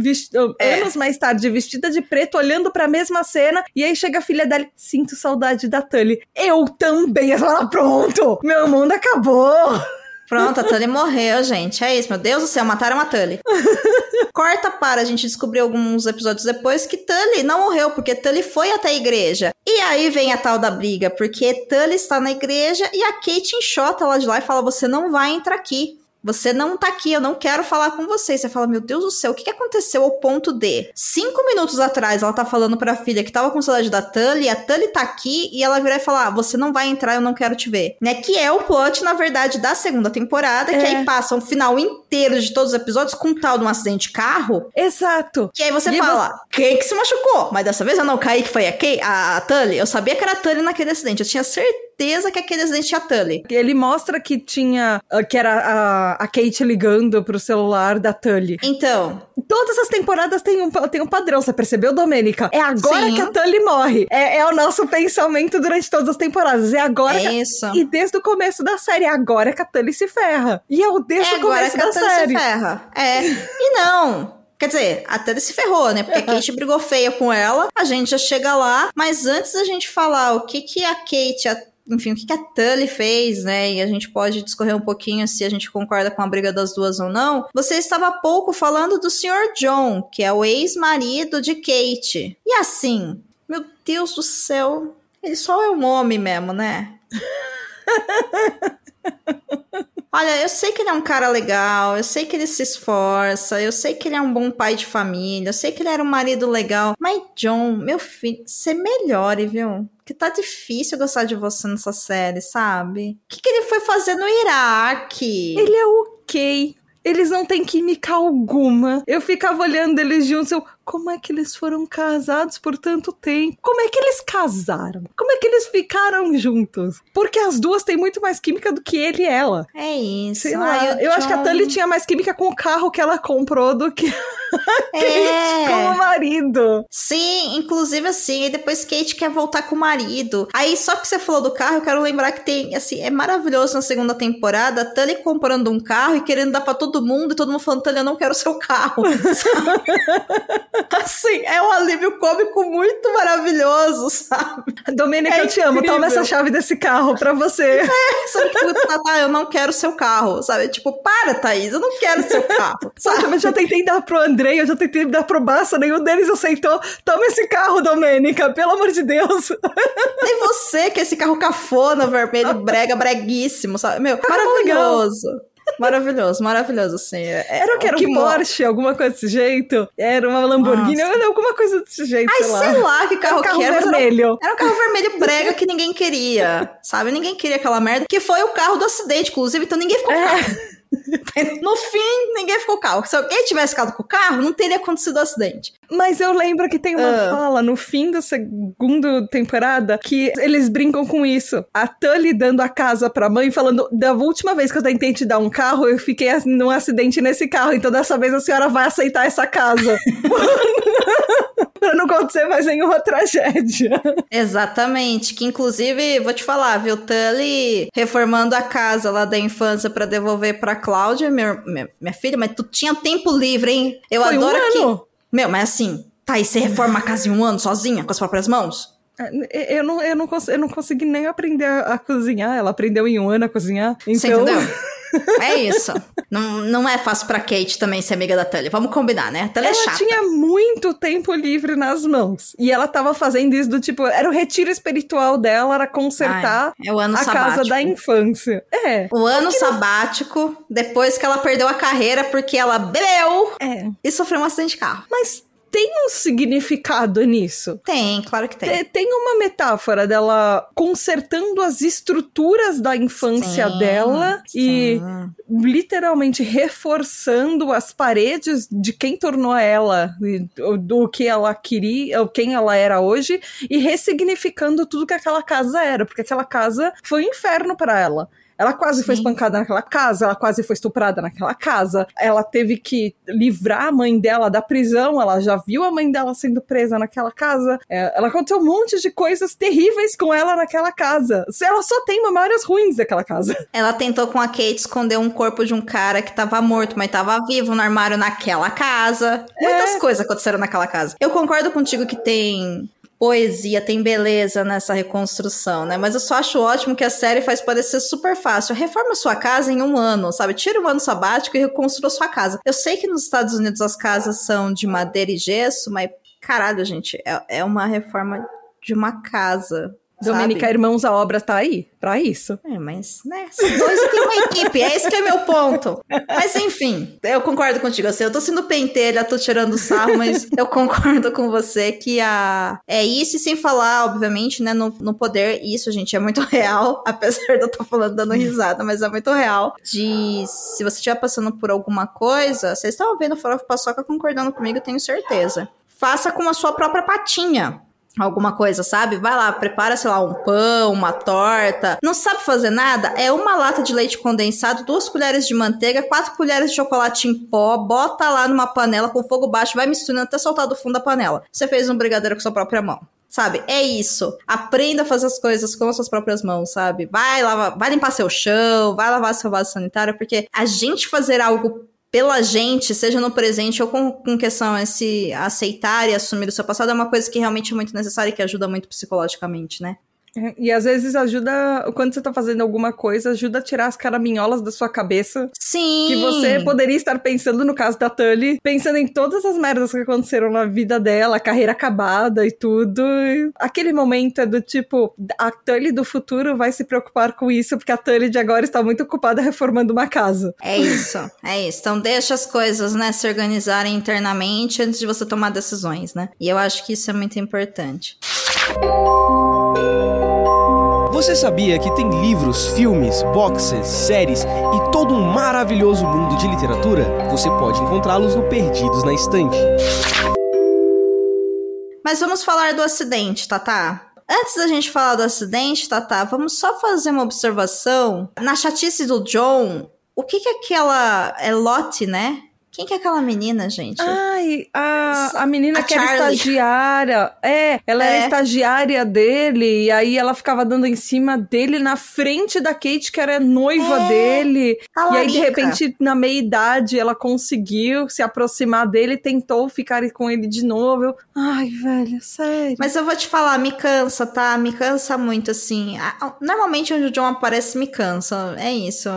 é. anos mais tarde, vestida de preto, olhando pra mesma cena. E aí chega a filha dela. Sinto saudade da Tully. Eu também. Ela fala, pronto! Meu mundo acabou! Pronto, a Tully morreu, gente. É isso, meu Deus do céu, mataram a Tully. *laughs* Corta para a gente descobrir alguns episódios depois que Tully não morreu, porque Tully foi até a igreja. E aí vem a tal da briga, porque Tully está na igreja e a Kate enxota ela de lá e fala: Você não vai entrar aqui. Você não tá aqui, eu não quero falar com você. Você fala, meu Deus do céu, o que, aconteceu ao ponto de cinco minutos atrás ela tá falando pra filha que tava com saudade da Tully, a Tully tá aqui e ela virar e falar, ah, você não vai entrar, eu não quero te ver. Né? Que é o plot, na verdade, da segunda temporada, é. que aí passa um final inteiro de todos os episódios com tal de um acidente de carro. Exato. Que aí você e fala, você... quem que se machucou? Mas dessa vez eu não caí que foi a, Kay, a Tully. Eu sabia que era a Tully naquele acidente, eu tinha certeza certeza que aquele acidente tinha Tully. Ele mostra que tinha. Ah, que era a, a Kate ligando pro celular da Tully. Então. Todas as temporadas tem um, tem um padrão, você percebeu, Domênica? É agora Sim. que a Tully morre. É, é, o nosso pensamento durante todas as temporadas. É agora é que isso. E desde o começo da série, é agora que a Tully se ferra. E é o desde é o começo da série. Se ferra. É. E não. Quer dizer, até se ferrou, né? Porque a *laughs* Kate brigou feia com ela, a gente já chega lá, mas antes da gente falar o que que a Kate, a enfim, o que, a Tully fez, né? E a gente pode discorrer um pouquinho se a gente concorda com a briga das duas ou não. Você estava há pouco falando do Sr. John, que é o ex-marido de Kate. E assim, meu Deus do céu, ele só é um homem mesmo, né? *laughs* Olha, eu sei que ele é um cara legal, eu sei que ele se esforça, eu sei que ele é um bom pai de família, eu sei que ele era um marido legal. Mas, John, meu filho, você melhore, viu? Que tá difícil gostar de você nessa série, sabe? O que, que ele foi fazer no Iraque? Ele é ok. Eles não têm química alguma. Eu ficava olhando eles juntos, eu, como é que eles foram casados por tanto tempo? Como é que eles casaram? Como é que eles ficaram juntos? Porque as duas têm muito mais química do que ele e ela. É isso. Sei lá, eu, eu John... acho que a Tully tinha mais química com o carro que ela comprou do que *laughs* É. Como marido. Sim, inclusive assim, e depois Kate quer voltar com o marido. Aí, só que você falou do carro, eu quero lembrar que tem, assim, é maravilhoso na segunda temporada, a Tully comprando um carro e querendo dar pra todo mundo, e todo mundo falando, Tully, eu não quero seu carro. *laughs* *laughs* *laughs* assim, é um alívio cômico muito maravilhoso, sabe? Domênica, É eu te amo. Toma essa chave desse carro pra você. Sabe, tipo, Tatá, eu não quero seu carro, sabe? Tipo, para, Thaís, eu não quero seu carro, *laughs* Sabe, sabe? eu já tentei dar pro Andrei, eu já tentei dar pro Bassa, nenhum deles aceitou. Toma esse carro, Domênica, pelo amor de Deus. Nem *laughs* você, que é esse carro cafona, vermelho, brega, breguíssimo, sabe? Meu, maravilhoso. Maravilhoso, maravilhoso, assim. É- Era o que era que um Porsche, alguma coisa desse jeito? Era uma Lamborghini, Nossa. era alguma coisa desse jeito, Ai, sei lá. sei lá que Era carro, um carro que era. era um- vermelho. Era um carro vermelho brega que ninguém queria, sabe? Ninguém queria aquela merda. Que foi o carro do acidente, inclusive, então ninguém ficou É. *laughs* *laughs* No fim, ninguém ficou com o carro. Se alguém tivesse ficado com o carro, não teria acontecido o acidente. Mas eu lembro que tem uma Ah. fala no fim da segunda temporada que eles brincam com isso. A Tully dando a casa pra mãe, falando: da última vez que eu tentei te dar um carro, eu fiquei num acidente nesse carro, então dessa vez a senhora vai aceitar essa casa. *laughs* *laughs* pra não acontecer mais nenhuma tragédia. Exatamente. Que inclusive, vou te falar, viu? Tully reformando a casa lá da infância pra devolver pra Cláudia, minha, minha, minha filha, mas tu tinha tempo livre, hein? Eu Foi um adoro que. ano. Meu, mas assim, tá aí, você reforma a casa em um ano sozinha, com as próprias mãos? Eu não, eu, não eu não consegui nem aprender a, a cozinhar. Ela aprendeu em um ano a cozinhar. Você Então, entendeu? *laughs* É isso. não, não é fácil pra Kate também ser amiga da Tully. Vamos combinar, né? A Tully é ela chata. tinha muito tempo livre nas mãos. E ela tava fazendo isso do tipo, era o retiro espiritual dela, era consertar Ai, é a sabático. casa da infância. É. O ano sabático, depois que ela perdeu a carreira porque ela bebeu É. e sofreu um acidente de carro. Mas tem um significado nisso. Tem, claro que tem. Te- Tem uma metáfora dela consertando as estruturas da infância Sim, dela e sim. literalmente reforçando as paredes de quem tornou ela, e do- que ela queria, ou quem ela era hoje, e ressignificando tudo que aquela casa era, porque aquela casa foi um inferno para ela. Ela quase foi Sim. espancada naquela casa, ela quase foi estuprada naquela casa, ela teve que livrar a mãe dela da prisão, ela já viu a mãe dela sendo presa naquela casa, é, ela aconteceu um monte de coisas terríveis com ela naquela casa. Ela só tem memórias ruins daquela casa. *laughs* Ela tentou com a Kate esconder um corpo de um cara que tava morto, mas tava vivo no armário naquela casa. Muitas coisas aconteceram naquela casa. Eu concordo contigo que tem poesia, tem beleza nessa reconstrução, né? Mas eu só acho ótimo que a série faz parecer super fácil. Reforma sua casa em um ano, sabe? Tira um ano sabático e reconstrua sua casa. Eu sei que nos Estados Unidos as casas são de madeira e gesso, mas caralho, gente, é, é uma reforma de uma casa. Domênica, sabe? Irmãos à Obra tá aí pra isso. É, mas, né, dois tem uma equipe, é esse que é meu ponto. Mas enfim, eu concordo contigo, assim, eu tô sendo pentelha, tô tirando sarro, mas eu concordo com você que a... é isso, e sem falar, obviamente, né, no, no poder, isso, gente, é muito real, apesar de eu estar falando dando risada, mas é muito real, de se você estiver passando por alguma coisa, vocês estão vendo o Farofa Paçoca concordando comigo, eu tenho certeza. Faça com a sua própria patinha alguma coisa, sabe? Vai lá, prepara, sei lá, um pão, uma torta. Não sabe fazer nada? É uma lata de leite condensado, duas colheres de manteiga, quatro colheres de chocolate em pó, bota lá numa panela com fogo baixo, vai misturando até soltar do fundo da panela. Você fez um brigadeiro com sua própria mão. Sabe? É isso. Aprenda a fazer as coisas com as suas próprias mãos, sabe? Vai lavar, vai limpar seu chão, vai lavar seu vaso sanitário, porque a gente fazer algo pela gente, seja no presente ou com, com questão a se aceitar e assumir o seu passado, é uma coisa que realmente é muito necessária e que ajuda muito psicologicamente, né? E às vezes ajuda, quando você tá fazendo alguma coisa, ajuda a tirar as caraminholas da sua cabeça. Sim! Que você poderia estar pensando, no caso da Tully, pensando em todas as merdas que aconteceram na vida dela, a carreira acabada e tudo. E aquele momento é do tipo, a Tully do futuro vai se preocupar com isso, porque a Tully de agora está muito ocupada reformando uma casa. É isso, é isso. Então deixa as coisas, né, se organizarem internamente antes de você tomar decisões, né? E eu acho que isso é muito importante. Você sabia que tem livros, filmes, boxes, séries e todo um maravilhoso mundo de literatura? Você pode encontrá-los no Perdidos na Estante. Mas vamos falar do acidente, Tatá. Antes da gente falar do acidente, Tatá, vamos só fazer uma observação. Na chatice do John, o que que aquela... É Lottie, né? Quem que é aquela menina, gente? Ai, a, a menina A que era Charlie. estagiária. É, ela É. era estagiária dele, e aí ela ficava dando em cima dele na frente da Kate, que era noiva É, dele. A E aí, de repente, na meia idade, ela conseguiu se aproximar dele, tentou ficar com ele de novo. Eu, Ai, velho, sério. Mas eu vou te falar, me cansa, tá? Me cansa muito, assim. Normalmente onde o John aparece, me cansa. É isso.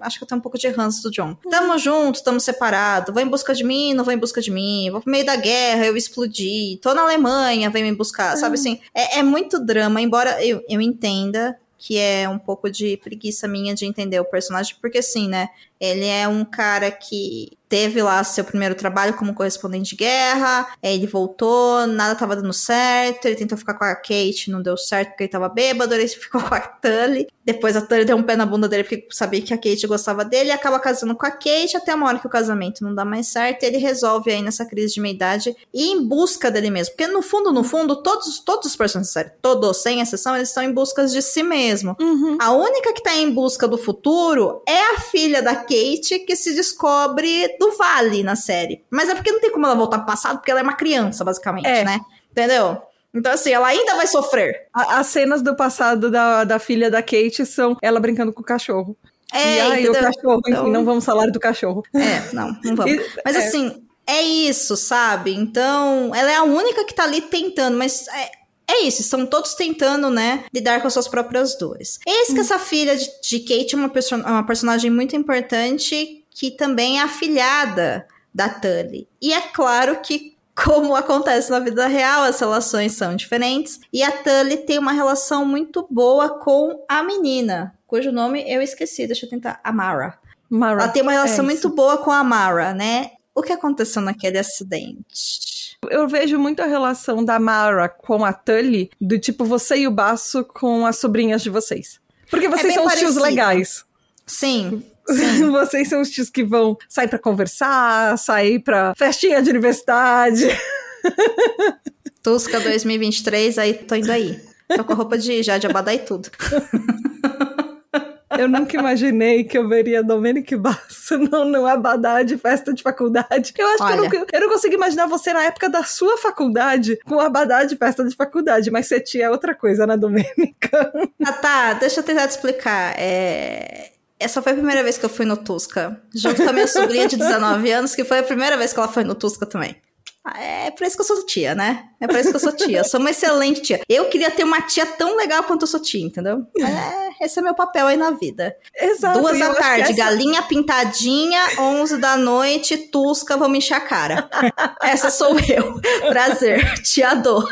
Acho que eu tenho um pouco de ranço do John. Tamo junto, tamo separado. Vou em busca de mim, não vou em busca de mim. Vou pro meio da guerra, eu explodi. Tô na Alemanha, vem me buscar. Sabe assim? É, é muito drama, embora eu, eu entenda que é um pouco de preguiça minha de entender o personagem, porque assim, né? Ele é um cara que teve lá seu primeiro trabalho como correspondente de guerra, aí ele voltou, nada tava dando certo, ele tentou ficar com a Kate, não deu certo porque ele tava bêbado, ele *laughs* ficou com a Tully, depois a Tully deu um pé na bunda dele porque sabia que a Kate gostava dele, e acaba casando com a Kate, até uma hora que o casamento não dá mais certo, e ele resolve aí nessa crise de meia-idade ir em busca dele mesmo, porque no fundo, no fundo, todos, todos os personagens todos, sem exceção, eles estão em busca de si mesmo. Uhum. A única que tá em busca do futuro é a filha da Kate que se descobre do Vale na série. Mas é porque não tem como ela voltar pro passado, porque ela é uma criança, basicamente, É. né? Entendeu? Então, assim, ela ainda vai sofrer. A- As cenas do passado da, da filha da Kate são ela brincando com o cachorro. É, e ai, o entendeu? cachorro, enfim, Então- não vamos falar do cachorro. É, não, não vamos. *laughs* E- Mas é. assim, é isso, sabe? Então, ela é a única que tá ali tentando, mas é, é isso, estão todos tentando, né, lidar com as suas próprias dores. Eis que essa filha de, de Kate é uma, perso- é uma personagem muito importante que também é afilhada da Tully. E é claro que como acontece na vida real, as relações são diferentes. E a Tully tem uma relação muito boa com a menina, cujo nome eu esqueci, deixa eu tentar. Amara. Mara. Ela tem uma relação é muito boa com a Mara, né? O que aconteceu naquele acidente? Eu vejo muito a relação da Mara com a Tully, do tipo você e o Baço com as sobrinhas de vocês. Porque vocês bem são os tios parecido. legais. *laughs* Sim, vocês são os tios que vão sair pra conversar, sair pra festinha de universidade. *laughs* Tusca 2023, aí tô indo aí. Tô com a roupa de Jade Abadá e tudo. *laughs* Eu nunca imaginei que eu veria Domenic Basso no, no Abadá de festa de faculdade. Eu acho que eu Olha. não, eu não consigo imaginar você na época da sua faculdade com Abadá de festa de faculdade, mas você tinha outra coisa, né, Domênica? *laughs* Ah, tá, deixa eu tentar te explicar. É... Essa foi a primeira vez que eu fui no Tusca. Junto com a minha sobrinha de 19 anos, que foi a primeira vez que ela foi no Tusca também. É por isso que eu sou tia, né? É por isso que eu sou tia. Eu sou uma excelente tia. Eu queria ter uma tia tão legal quanto eu sou tia, entendeu? É, esse é meu papel aí na vida. Exato. Duas da tarde, essa- galinha pintadinha, 11 da noite, Tusca, vamos encher a cara. Essa sou eu. Prazer, tia Dô.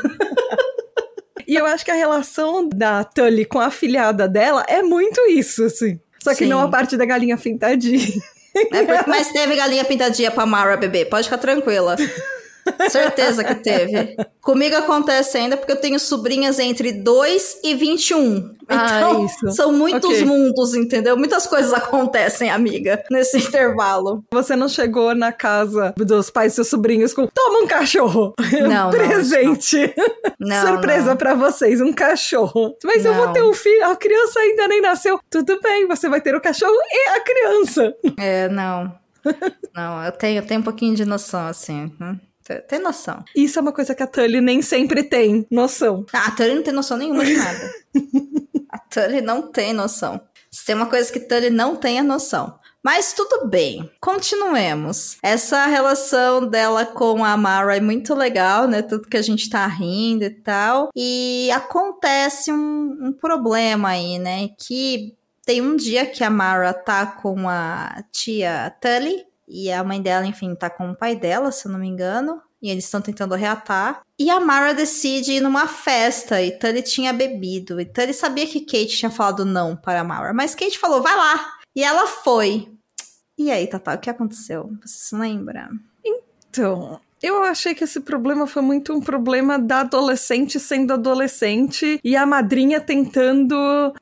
E eu acho que a relação da Tully com a afilhada dela é muito isso, assim. Só que Sim. não a parte da galinha pintadinha. É porque- mas teve galinha pintadinha pra Mara, bebê. Pode ficar tranquila. Certeza que teve. Comigo acontece ainda porque eu tenho sobrinhas entre 2 e 21. Ah, Então, isso. são muitos Ok. mundos, entendeu? Muitas coisas acontecem, amiga, nesse *laughs* intervalo. Você não chegou na casa dos pais e seus sobrinhos com toma um cachorro. *laughs* Não, não, Presente. Não, Surpresa não. pra vocês, um cachorro. Mas eu vou Não. ter um filho, a criança ainda nem nasceu. Tudo bem, você vai ter o cachorro e a criança. É, não. Não, eu tenho, eu tenho um pouquinho de noção, assim. hum. Tem- noção. Isso é uma coisa que a Tully nem sempre tem noção. Ah, a Tully não tem noção nenhuma de nada. *laughs* a Tully não tem noção. Se tem uma coisa que Tully não tem é noção. Mas tudo bem, continuemos. Essa relação dela com a Mara é muito legal, né? Tudo que a gente tá rindo e tal. E acontece um, um problema aí, né? Que tem um dia que a Mara tá com a tia Tully. E a mãe dela, enfim, tá com o pai dela, se eu não me engano. E eles estão tentando reatar. E a Mara decide ir numa festa. E Tully tinha bebido. E Tully sabia que Kate tinha falado não para a Mara. Mas Kate falou, vai lá. E ela foi. E aí, Tata, o que aconteceu? Você se lembra? Então, eu achei que esse problema foi muito um problema da adolescente sendo adolescente e a madrinha tentando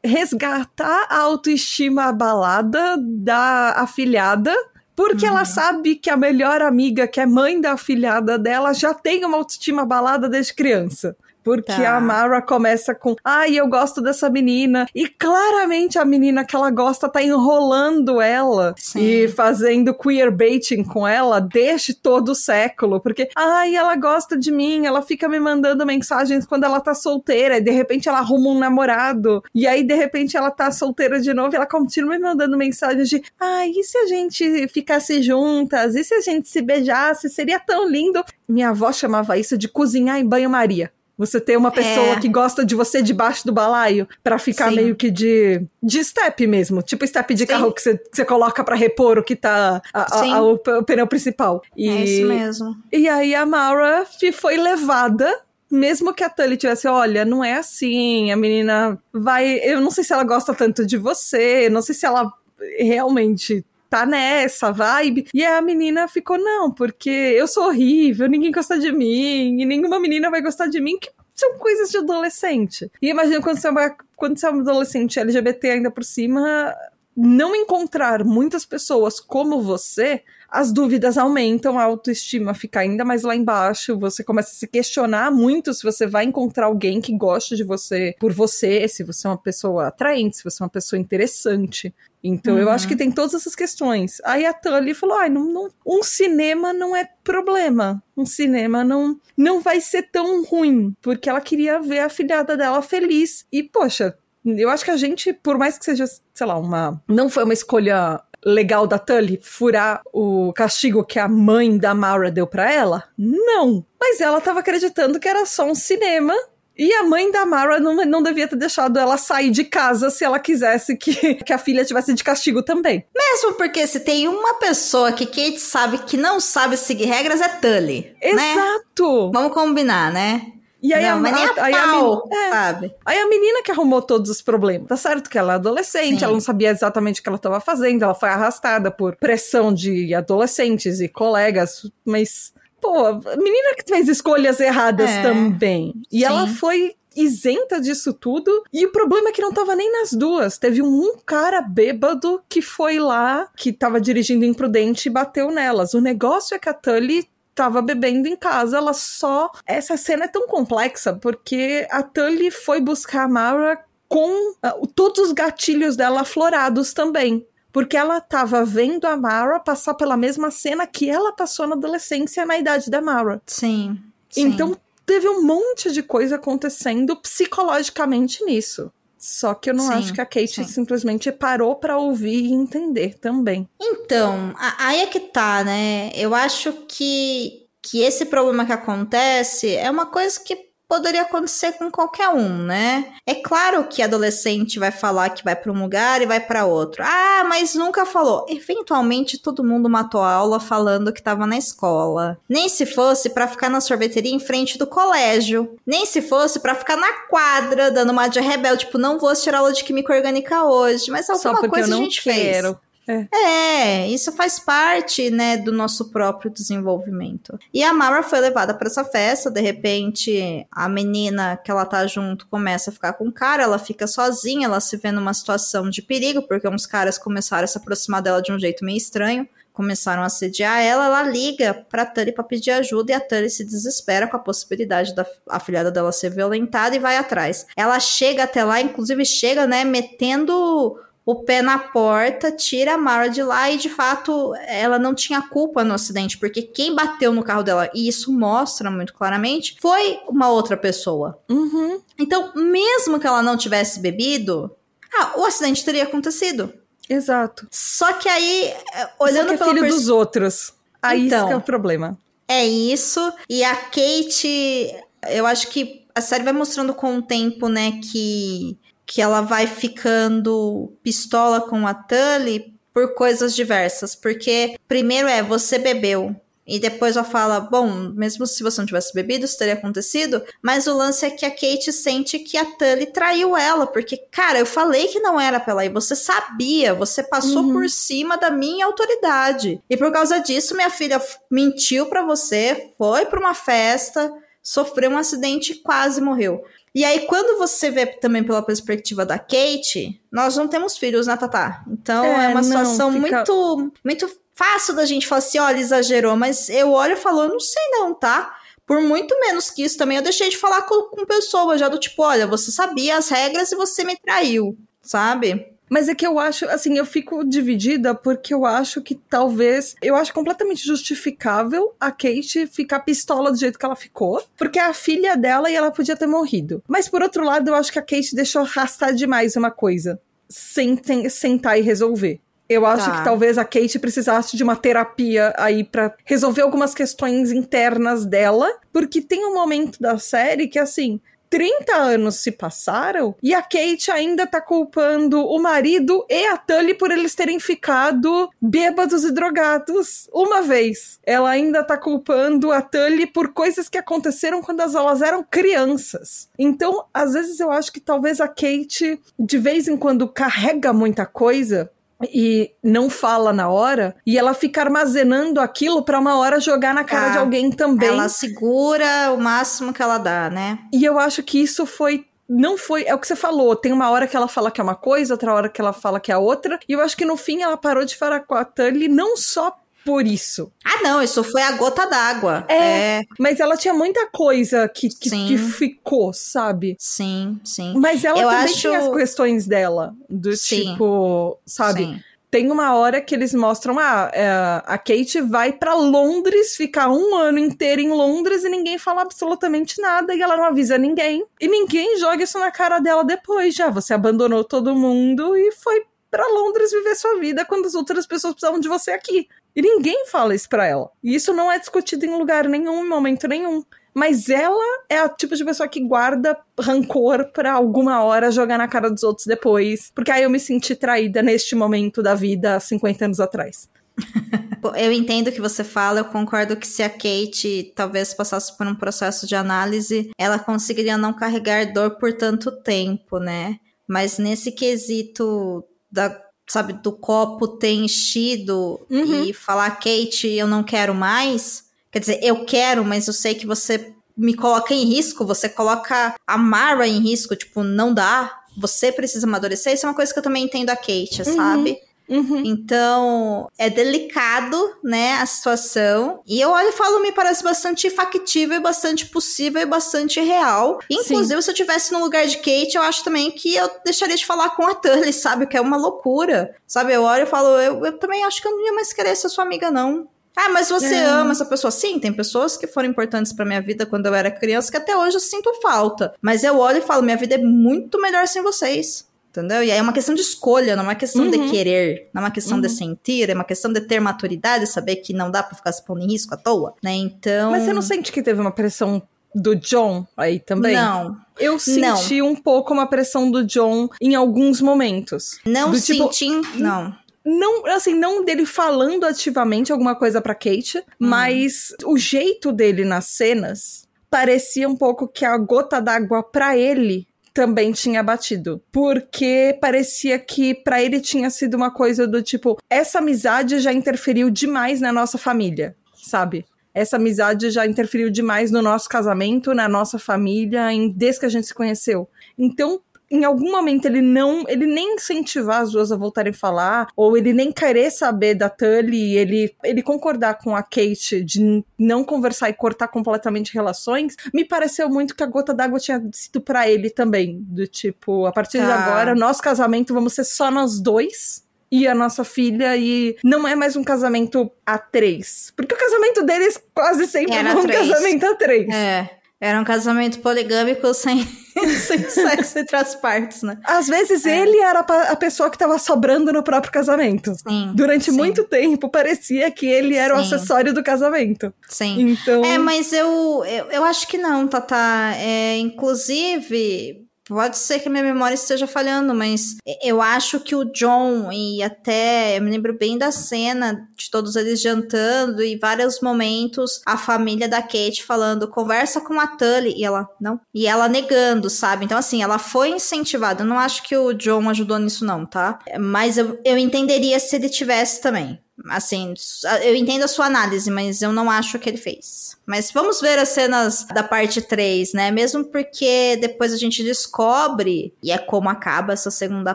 resgatar a autoestima abalada da afilhada. Porque ela sabe que a melhor amiga, que é mãe da afilhada dela, já tem uma autoestima abalada desde criança. Porque Tá. a Mara começa com, ai, eu gosto dessa menina. E claramente a menina que ela gosta tá enrolando ela Sim. e fazendo queerbaiting com ela desde todo o século. Porque, ai, ela gosta de mim, ela fica me mandando mensagens quando ela tá solteira. E de repente ela arruma um namorado. E aí, de repente, ela tá solteira de novo e ela continua me mandando mensagens de, ai, e se a gente ficasse juntas? E se a gente se beijasse? Seria tão lindo. Minha avó chamava isso de cozinhar em banho-maria. Você ter uma pessoa É. que gosta de você debaixo do balaio pra ficar Sim. meio que de de step mesmo, tipo step de Sim. carro que você, que você coloca pra repor o que tá a- a- a- o, o pneu principal. E, É isso mesmo. e aí a Mara foi levada mesmo que a Tully tivesse, olha, não é assim, a menina vai. Eu não sei se ela gosta tanto de você, não sei se ela realmente tá nessa vibe. E a menina ficou, não, porque eu sou horrível, ninguém gosta de mim, e nenhuma menina vai gostar de mim, que são coisas de adolescente. E imagina quando você é uma, quando você é um adolescente LGBT ainda por cima, não encontrar muitas pessoas como você, as dúvidas aumentam, a autoestima fica ainda mais lá embaixo, você começa a se questionar muito se você vai encontrar alguém que goste de você por você, se você é uma pessoa atraente, se você é uma pessoa interessante. Então eu Uhum. acho que tem todas essas questões. Aí a Tully falou: ai, não, não- um cinema não é problema. Um cinema não, não vai ser tão ruim. Porque ela queria ver a filhada dela feliz. E, poxa, eu acho que a gente, por mais que seja, sei lá, uma. Não foi uma escolha legal da Tully furar o castigo que a mãe da Mara deu pra ela? Não. Mas ela tava acreditando que era só um cinema. E a mãe da Mara não, não devia ter deixado ela sair de casa se ela quisesse que, *laughs* que a filha tivesse de castigo também. Mesmo porque se tem uma pessoa que Kate sabe que não sabe seguir regras é Tully. Né? Exato! Vamos combinar, né? E aí, não, a, mas nem a aí a pau, men- é, sabe? aí a menina que arrumou todos os problemas. Tá certo que ela é adolescente, Sim. ela não sabia exatamente o que ela estava fazendo, ela foi arrastada por pressão de adolescentes e colegas, mas, pô, a menina que fez escolhas erradas É. também. E Sim. ela foi isenta disso tudo. E o problema é que não tava nem nas duas. Teve um cara bêbado que foi lá, que tava dirigindo imprudente e bateu nelas. O negócio é que a Tully tava bebendo em casa, ela só. Essa cena é tão complexa porque a Tully foi buscar a Mara com ah, todos os gatilhos dela aflorados também. Porque ela tava vendo a Mara passar pela mesma cena que ela passou na adolescência na idade da Mara. Sim. sim. Então teve um monte de coisa acontecendo psicologicamente nisso. Só que eu não Sim, acho que a Kate sim. simplesmente parou pra ouvir e entender também. Então, aí é que tá, né? Eu acho que, que esse problema que acontece é uma coisa que poderia acontecer com qualquer um, né? É claro que adolescente vai falar que vai para um lugar e vai para outro. Ah, mas nunca falou. Eventualmente todo mundo matou a aula falando que tava na escola. Nem se fosse para ficar na sorveteria em frente do colégio. Nem se fosse para ficar na quadra dando uma de rebelde, tipo, não vou tirar aula de química orgânica hoje, mas alguma Só porque coisa eu a não gente fez. Quero. É, isso faz parte, né, do nosso próprio desenvolvimento. E a Mara foi levada para essa festa, de repente a menina que ela tá junto começa a ficar com o cara, ela fica sozinha, ela se vê numa situação de perigo, porque uns caras começaram a se aproximar dela de um jeito meio estranho. Começaram a assediar ela, ela liga pra Tully pra pedir ajuda e a Tully se desespera com a possibilidade da a filhada dela ser violentada e vai atrás. Ela chega até lá, inclusive chega, né, metendo o pé na porta, tira a Mara de lá e de fato ela não tinha culpa no acidente, porque quem bateu no carro dela, e isso mostra muito claramente, foi uma outra pessoa. Uhum. Então, mesmo que ela não tivesse bebido, ah, o acidente teria acontecido. Exato. Só que aí, eh, Olhando olhando que é filho dos outros. Aí Então. isso que é o problema. É isso. E a Kate, eu acho que a série vai mostrando com o tempo, né, que, que ela vai ficando pistola com a Tully por coisas diversas. Porque, primeiro é, você bebeu. E depois ela fala, bom, mesmo se você não tivesse bebido, isso teria acontecido. Mas o lance é que a Kate sente que a Tully traiu ela. Porque, cara, eu falei que não era pra ela ir. Você sabia, você passou Uhum. por cima da minha autoridade. E por causa disso, minha filha mentiu pra você, foi pra uma festa, sofreu um acidente e quase morreu. E aí, quando você vê também pela perspectiva da Kate, nós não temos filhos, né, Tatá? Então é, É, uma não, situação fica- muito, muito fácil da gente falar assim, olha, exagerou, mas eu olho e falo, eu não sei não, tá? por muito menos que isso também, eu deixei de falar com, com pessoas já do tipo, olha, você sabia as regras e você me traiu, sabe? Mas é que eu acho, assim, eu fico dividida porque eu acho que talvez. Eu acho completamente justificável a Kate ficar pistola do jeito que ela ficou, porque é a filha dela e ela podia ter morrido. Mas por outro lado, eu acho que a Kate deixou arrastar demais uma coisa, sem sentar e resolver. Eu acho tá. que talvez a Kate precisasse de uma terapia aí para resolver algumas questões internas dela, porque tem um momento da série que assim, 30 anos se passaram e a Kate ainda tá culpando o marido e a Tully por eles terem ficado bêbados e drogados uma vez. Ela ainda tá culpando a Tully por coisas que aconteceram quando elas eram crianças. Então, às vezes eu acho que talvez a Kate de vez em quando carrega muita coisa e não fala na hora e ela fica armazenando aquilo para uma hora jogar na cara de alguém também. Ela segura o máximo que ela dá, né? E eu acho que isso foi não foi. É o que você falou. Tem uma hora que ela fala que é uma coisa, outra hora que ela fala que é outra. E eu acho que no fim ela parou de falar com a Tully não só por isso. Ah, não, isso foi a gota d'água. É, é, Mas ela tinha muita coisa que, que, que, ficou, sabe? Sim, sim. Mas ela Eu também acho... tinha as questões dela. Do sim. tipo, sabe? Sim. Tem uma hora que eles mostram, ah, é, a Kate vai para Londres, ficar um ano inteiro em Londres e ninguém fala absolutamente nada e ela não avisa ninguém. E ninguém joga isso na cara dela depois já. Você abandonou todo mundo e foi para Londres viver sua vida quando as outras pessoas precisavam de você aqui. E ninguém fala isso pra ela. E isso não é discutido em lugar nenhum, em momento nenhum. Mas ela é a tipo de pessoa que guarda rancor pra alguma hora jogar na cara dos outros depois. Porque aí eu me senti traída neste momento da vida, 50 anos atrás. *laughs* eu entendo o que você fala, eu concordo que se a Kate talvez passasse por um processo de análise, ela conseguiria não carregar dor por tanto tempo, né? Mas nesse quesito da sabe, do copo ter enchido uhum. e falar, Kate, eu não quero mais. Quer dizer, eu quero, mas eu sei que você me coloca em risco, você coloca a Mara em risco, tipo, não dá. Você precisa amadurecer. Isso é uma coisa que eu também entendo a Kate, uhum. sabe? Uhum. Então, é delicado, né, a situação. E eu olho e falo, me parece bastante factível, bastante possível e bastante real. Inclusive, Sim. se eu tivesse no lugar de Kate, eu acho também que eu deixaria de falar com a Tully, *laughs* sabe? Que é uma loucura. Sabe, eu olho e falo, eu, eu também acho que eu não ia mais querer ser sua amiga, não. Ah, mas você é. ama essa pessoa? Sim, tem pessoas que foram importantes para minha vida quando eu era criança que até hoje eu sinto falta. Mas eu olho e falo, minha vida é muito melhor sem vocês. Entendeu? E aí é uma questão de escolha, não é uma questão uhum. de querer, não é uma questão uhum. de sentir, é uma questão de ter maturidade, saber que não dá para ficar se pondo em risco à toa, né? Então. Mas você não sente que teve uma pressão do John aí também? Não. Eu senti não. um pouco uma pressão do John em alguns momentos. Não do tipo, senti, tipo, não. Não, assim, não dele falando ativamente alguma coisa pra Kate, hum. mas o jeito dele nas cenas parecia um pouco que a gota d'água para ele também tinha batido. Porque parecia que para ele tinha sido uma coisa do tipo: essa amizade já interferiu demais na nossa família, sabe? Essa amizade já interferiu demais no nosso casamento, na nossa família, em, desde que a gente se conheceu. Então, em algum momento ele não, ele nem incentivar as duas a voltarem a falar, ou ele nem querer saber da Tully, ele, ele concordar com a Kate de não conversar e cortar completamente relações, me pareceu muito que a gota d'água tinha sido para ele também, do tipo, a partir tá. de agora, nosso casamento vamos ser só nós dois, e a nossa filha e não é mais um casamento a três. Porque o casamento deles quase sempre foi um três. casamento a três. É. Era um casamento poligâmico sem, *laughs* sem sexo entre as partes, né? Às vezes é. ele era a pessoa que tava sobrando no próprio casamento. Sim. Durante sim. muito tempo parecia que ele era sim. o acessório do casamento. Sim. Então... É, mas eu, eu, eu acho que não, Tata. É, inclusive, Pode ser que a minha memória esteja falhando, mas eu acho que o John, e até eu me lembro bem da cena de todos eles jantando e vários momentos a família da Kate falando: conversa com a Tully. E ela, não. E ela negando, sabe? Então, assim, ela foi incentivada. Eu não acho que o John ajudou nisso, não, tá? Mas eu, eu entenderia se ele tivesse também. Assim, eu entendo a sua análise, mas eu não acho que ele fez. Mas vamos ver as cenas da parte 3, né? Mesmo porque depois a gente descobre, e é como acaba essa segunda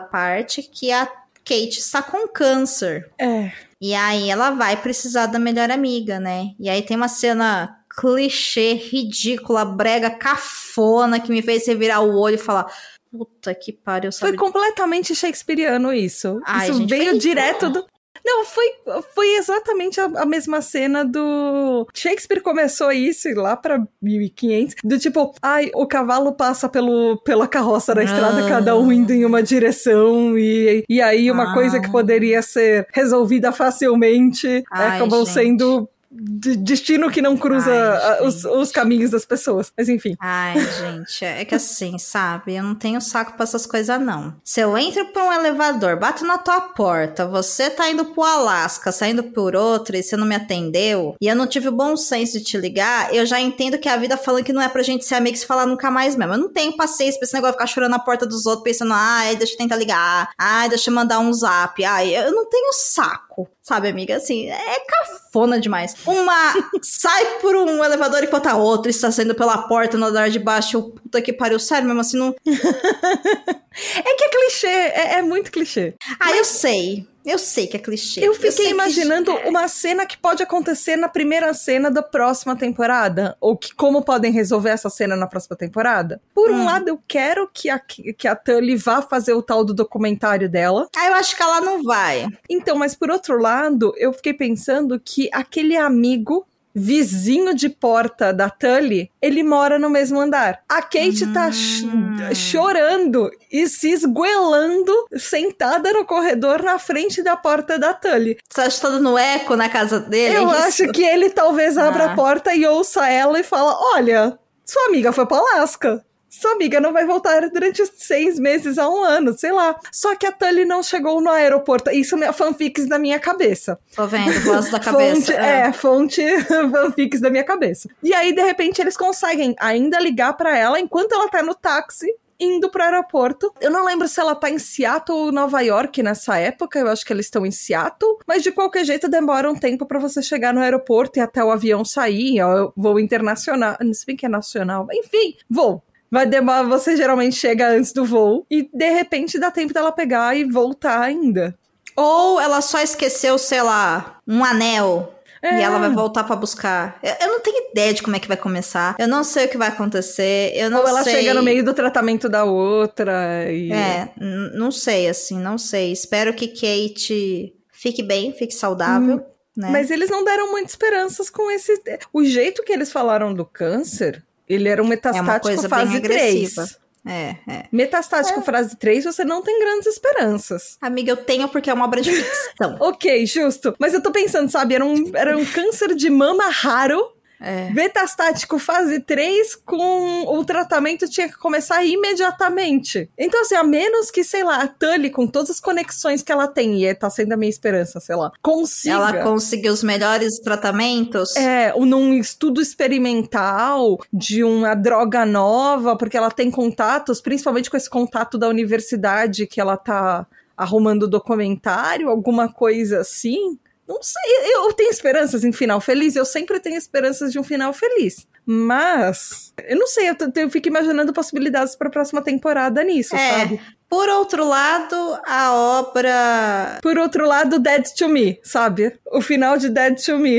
parte, que a Kate está com câncer. É. E aí ela vai precisar da melhor amiga, né? E aí tem uma cena clichê, ridícula, brega, cafona, que me fez revirar o olho e falar. Puta que pariu, sabe? Foi completamente shakespeariano isso. Ai, isso gente, veio direto do. Não, foi, foi exatamente a, a mesma cena do. Shakespeare começou isso lá pra 1500. Do tipo, ai, o cavalo passa pelo, pela carroça da estrada, Ah. cada um indo em uma direção. E, e aí, uma Ah. coisa que poderia ser resolvida facilmente Ai, acabou gente. sendo. De- destino que não cruza Ai, os, os caminhos das pessoas. Mas enfim. Ai, gente, é que assim, sabe? Eu não tenho saco pra essas coisas, não. Se eu entro por um elevador, bato na tua porta, você tá indo pro Alasca, saindo por outra e você não me atendeu, e eu não tive o bom senso de te ligar, eu já entendo que a vida falando que não é pra gente ser amigo e se falar nunca mais mesmo. Eu não tenho paciência pra esse negócio de ficar chorando na porta dos outros, pensando, ai, deixa eu tentar ligar, ai, deixa eu mandar um zap, ai, eu não tenho saco. Sabe, amiga? Assim, é cafona demais. Uma *laughs* sai por um elevador enquanto a outra está saindo pela porta no andar de baixo. Eu, puta que pariu, sério mesmo assim, não. *laughs* É que é clichê, é, é muito clichê. Ah, eu sei. Eu sei que é clichê. Eu fiquei que- imaginando uma cena que pode acontecer na primeira cena da próxima temporada. Ou que como podem resolver essa cena na próxima temporada. Por um Hum. lado, eu quero que a, que a Tully vá fazer o tal do documentário dela. Ah, eu acho que ela não vai. Então, mas por outro lado, eu fiquei pensando que aquele amigo vizinho de porta da Tully, ele mora no mesmo andar. A Kate tá ch- Hum. chorando e se esguelando sentada no corredor na frente da porta da Tully. Você acha que tá dando eco na casa dele? Eu é acho que ele talvez abra Ah. a porta e ouça ela e fala: Olha, sua amiga foi pro Alasca. Sua amiga não vai voltar durante seis meses a um ano, sei lá. Só que a Tully não chegou no aeroporto. Isso é fanfics da minha cabeça. Tô vendo, voz da *laughs* cabeça. Fonte, é, fonte *laughs* fanfics da minha cabeça. E aí, de repente, eles conseguem ainda ligar pra ela enquanto ela tá no táxi. Indo pro aeroporto. Eu não lembro se ela tá em Seattle ou Nova York nessa época. Eu acho que eles estão em Seattle. Mas de qualquer jeito demora um tempo pra você chegar no aeroporto e até o avião sair. Ó, voo internacional. Se bem que é nacional. Enfim, voo. Vai demorar, você geralmente chega antes do voo e de repente dá tempo dela pegar e voltar ainda. Ou ela só esqueceu, sei lá, um anel. É. E ela vai voltar pra buscar. Eu, eu não tenho ideia de como é que vai começar. Eu não sei o que vai acontecer. Eu não Ou ela sei. chega no meio do tratamento da outra e. É, não sei, assim, não sei. Espero que Kate fique bem, fique saudável. né? Mas eles não deram muitas esperanças com esse. O jeito que eles falaram do câncer, ele era um metastático coisa bem fase agressiva. 3. É, é. Metastático fase 3, você não tem grandes esperanças. Amiga, eu tenho porque é uma obra de *laughs* ficção. Ok, justo. Mas eu tô pensando, sabe, era um, era um câncer de mama raro. É. Metastático fase 3 com o tratamento tinha que começar imediatamente. Então, assim, a menos que, sei lá, a Tully, com todas as conexões que ela tem, e tá sendo a minha esperança, sei lá, consiga. Ela conseguiu os melhores tratamentos. É, um- num estudo experimental de uma droga nova, porque ela tem contatos, principalmente com esse contato da universidade que ela tá arrumando documentário, alguma coisa assim. Não sei, eu tenho esperanças em final feliz, eu sempre tenho esperanças de um final feliz. Mas, eu não sei, eu, eu fico imaginando possibilidades pra próxima temporada nisso, É. sabe? Por outro lado, a obra. Por outro lado, Dead to Me, sabe? O final de Dead to Me.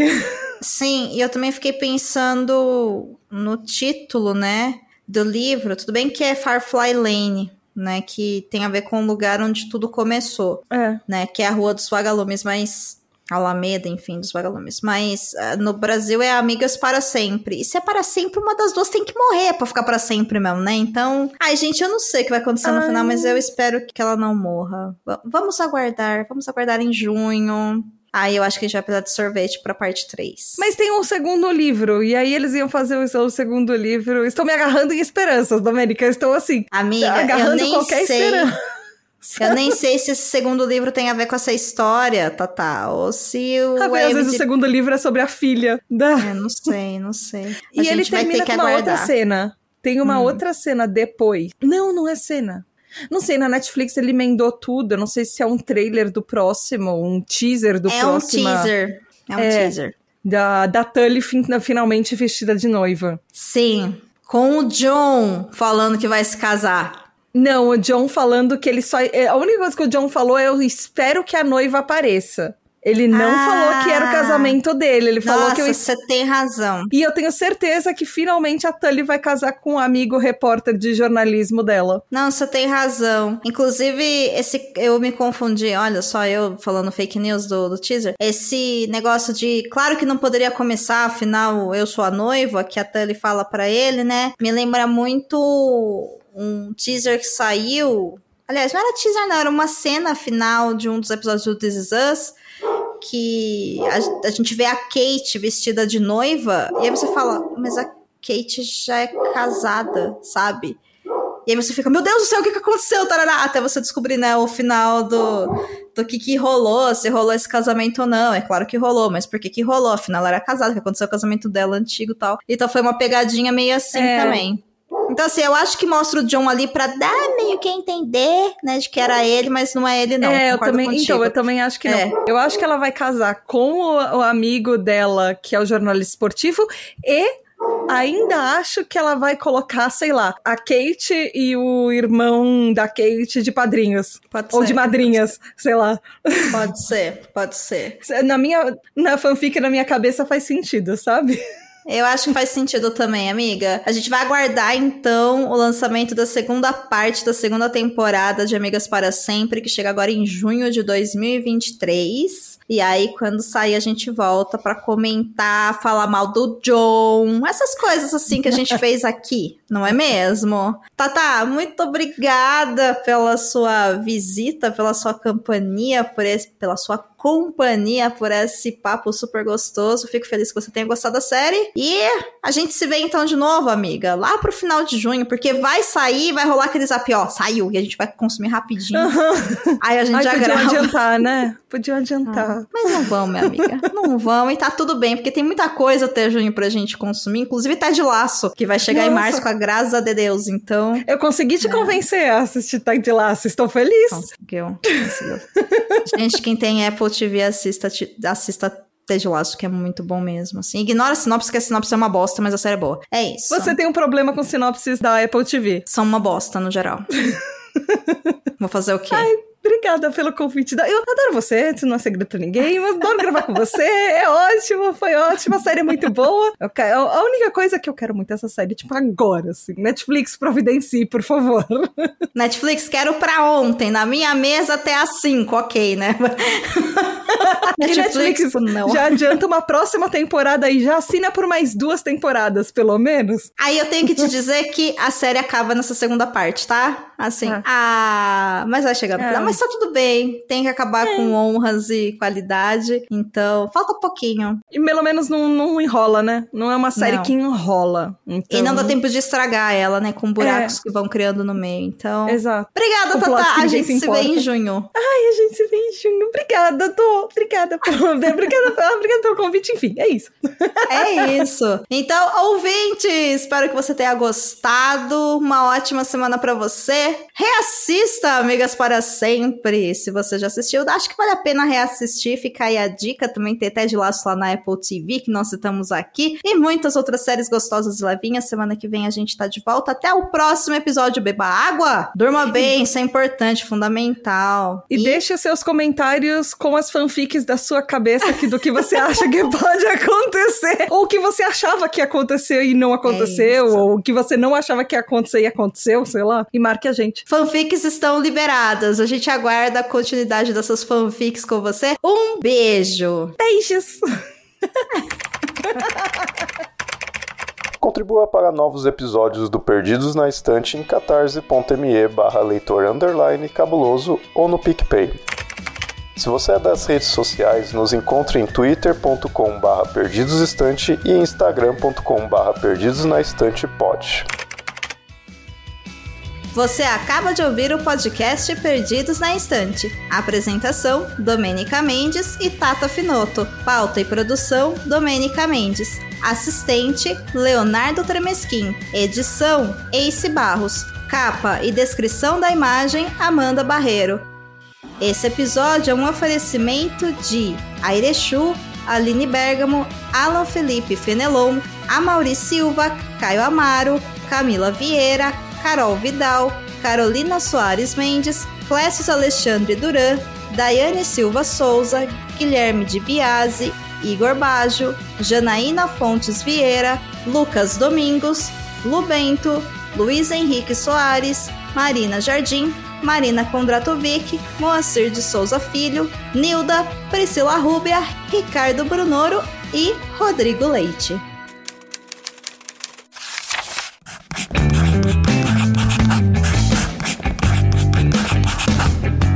Sim, e eu também fiquei pensando no título, né? Do livro. Tudo bem que é Firefly Lane, né? Que tem a ver com o lugar onde tudo começou. É. né? Que é a Rua dos Vagalumes, mas. Alameda, enfim, dos Vagalumes. Mas ah, no Brasil é Amigas para Sempre. E se é para sempre, uma das duas tem que morrer pra ficar para sempre mesmo, né? Então. Ai, gente, eu não sei o que vai acontecer no Ai. final, mas eu espero que ela não morra. Va- vamos aguardar. Vamos aguardar em junho. Aí eu acho que a gente vai precisar de sorvete pra parte 3. Mas tem um segundo livro, e aí eles iam fazer o, o segundo livro. Estou me agarrando em esperanças, Domênica. Estou assim, Amiga, eu agarrando nem qualquer sei. esperança. Eu nem sei se esse segundo livro tem a ver com essa história, Tata. Ou se o. Às vezes Emmett- o segundo livro é sobre a filha da. É, não sei, não sei. A E ele termina com uma outra cena. Tem uma Hum. outra cena depois. Não, não é cena. Não sei, na Netflix ele emendou tudo. Eu não sei se é um trailer do próximo, um teaser do É um próximo. teaser. É um É. teaser. Da, da Tully fin- finalmente vestida de noiva. Sim. Com o John falando que vai se casar. Não, o John falando que ele só. é, A única coisa que o John falou é: eu espero que a noiva apareça. Ele não Ah. falou que era o casamento dele, ele falou Nossa, que eu. você tem razão. E eu tenho certeza que finalmente a Tully vai casar com um amigo repórter de jornalismo dela. Não, você tem razão. Inclusive, esse eu me confundi. Olha só, eu falando fake news do, do teaser. Esse negócio de, claro que não poderia começar, afinal eu sou a noiva, que a Tully fala pra ele, né? Me lembra muito um teaser que saiu. Aliás, não era teaser, não, era uma cena final de um dos episódios do This Is Us. Que a, a gente vê a Kate vestida de noiva, e aí você fala, mas a Kate já é casada, sabe? E aí você fica, meu Deus do céu, o que, que aconteceu? Tarará, até você descobrir, né, o final do, do que que rolou, se rolou esse casamento ou não. É claro que rolou, mas por que que rolou? Afinal, ela era casada, que aconteceu o casamento dela antigo e tal. Então foi uma pegadinha meio assim É. também. Então, assim, eu acho que mostra o John ali pra dar meio que entender, né, de que era ele, mas não é ele, não. é, eu também. contigo. Então, eu também acho que É. não. Eu acho que ela vai casar com o, o amigo dela, que é o jornalista esportivo, e ainda acho que ela vai colocar, sei lá, a Kate e o irmão da Kate de padrinhos. Pode Ou ser. de madrinhas, sei lá. Pode ser, pode ser. *laughs* Na minha na fanfic, na minha cabeça faz sentido, sabe? Eu acho que faz sentido também, amiga. A gente vai aguardar então o lançamento da segunda parte da segunda temporada de Amigas para Sempre, que chega agora em junho de 2023. E aí, quando sair, a gente volta pra comentar, falar mal do John, essas coisas assim que a gente *laughs* fez aqui, não é mesmo? Tata, muito obrigada pela sua visita, pela sua companhia, por esse, pela sua companhia, por esse papo super gostoso. Fico feliz que você tenha gostado da série. E a gente se vê então de novo, amiga, lá pro final de junho, porque vai sair, vai rolar aquele zap, ó, saiu, e a gente vai consumir rapidinho. Aí a gente Ai, já podiam grava. adiantar, né? Podiam adiantar. Mas não vão, minha amiga. Não vão e tá tudo bem, porque tem muita coisa até junho pra gente consumir, inclusive tá de laço, que vai chegar em Nossa. março com a graça de Deus. Então, Eu consegui te convencer a assistir Tide Laço, estou feliz. conseguiu. conseguiu. *laughs* gente, quem tem Apple TV, assista, assista Ted Laço, que é muito bom mesmo. Assim. Ignora a sinopse, que a sinopse é uma bosta, mas a série é boa. É isso. Você tem um problema com sinopses da Apple TV. São uma bosta, no geral. *laughs* Vou fazer o quê? Obrigada pelo convite. Eu adoro você, isso não é segredo pra ninguém. Eu adoro gravar com você. É ótimo, foi ótimo. A série é muito boa. A única coisa que eu quero muito é essa série, tipo, agora, assim. Netflix, providencie, por favor. Netflix, quero pra ontem, na minha mesa até às 5, ok, né? *laughs* E Netflix não. já adianta uma próxima temporada aí, já assina por mais duas temporadas, pelo menos. Aí eu tenho que te dizer que a série acaba nessa segunda parte, tá? Assim, Ah. ah, mas vai chegar no É. final. Mas tá tudo bem, tem que acabar com honras e qualidade. Então, falta pouquinho. E pelo menos não, não enrola, né? Não é uma série Não. que enrola. Então... E não dá tempo de estragar ela, né? Com buracos que vão criando no meio. Então. Exato. Obrigada, Tata. A gente se se vê em junho. Ai, a gente se vê em junho. Obrigada, Dô. Obrigada pelo, *laughs* obrigada, pelo- obrigada pelo convite. Enfim, é isso. É isso. Então, ouvinte, espero que você tenha gostado. Uma ótima semana pra você. Reassista Amigas para Sempre. Se você já assistiu, acho que vale a pena reassistir. Fica aí a dica. Também tem Ted Laço lá na Apple TV, que nós citamos aqui. E muitas outras séries gostosas e levinhas. Semana que vem a gente tá de volta. Até o próximo episódio. Beba água. Durma bem. Isso é importante, fundamental. E, deixe seus comentários com as fanfics da sua cabeça aqui do que você acha que *laughs* pode acontecer. Ou o que você achava que ia acontecer e não aconteceu. isso. ou o que você não achava que ia acontecer e aconteceu, sei lá. E marque a gente. Fanfics estão liberadas. A gente aguarda a continuidade dessas fanfics com você. Um beijo! Beijos! *laughs* Contribua para novos episódios do Perdidos na Estante em catarse.me barra leitor underline cabuloso ou no PicPay. Se você é das redes sociais, nos encontre em twitter.com barra perdidosestante e instagram.com barra perdidosnaestantepod. Você acaba de ouvir o podcast Perdidos na Estante. Apresentação: Domênica Mendes e Tata Finoto. Pauta e produção: Domênica Mendes. Assistente: Leonardo Tremesquim. Edição: Ace Barros. Capa e descrição da imagem: Amanda Barreiro. Esse episódio é um oferecimento de Airechu, Aline Bergamo, Alan Felipe Fenelon, Amaury Silva, Caio Amaro, Camila Vieira, Carol Vidal, Carolina Soares Mendes, Clécio Alexandre Duran, Daiane Silva Souza, Guilherme de Biase, Igor Bajo, Janaína Fontes Vieira, Lucas Domingos, Lubento, Luiz Henrique Soares, Marina Jardim, Marina Kondratovic, Moacir de Souza Filho, Nilda, Priscila Rúbia, Ricardo Brunoro e Rodrigo Leite.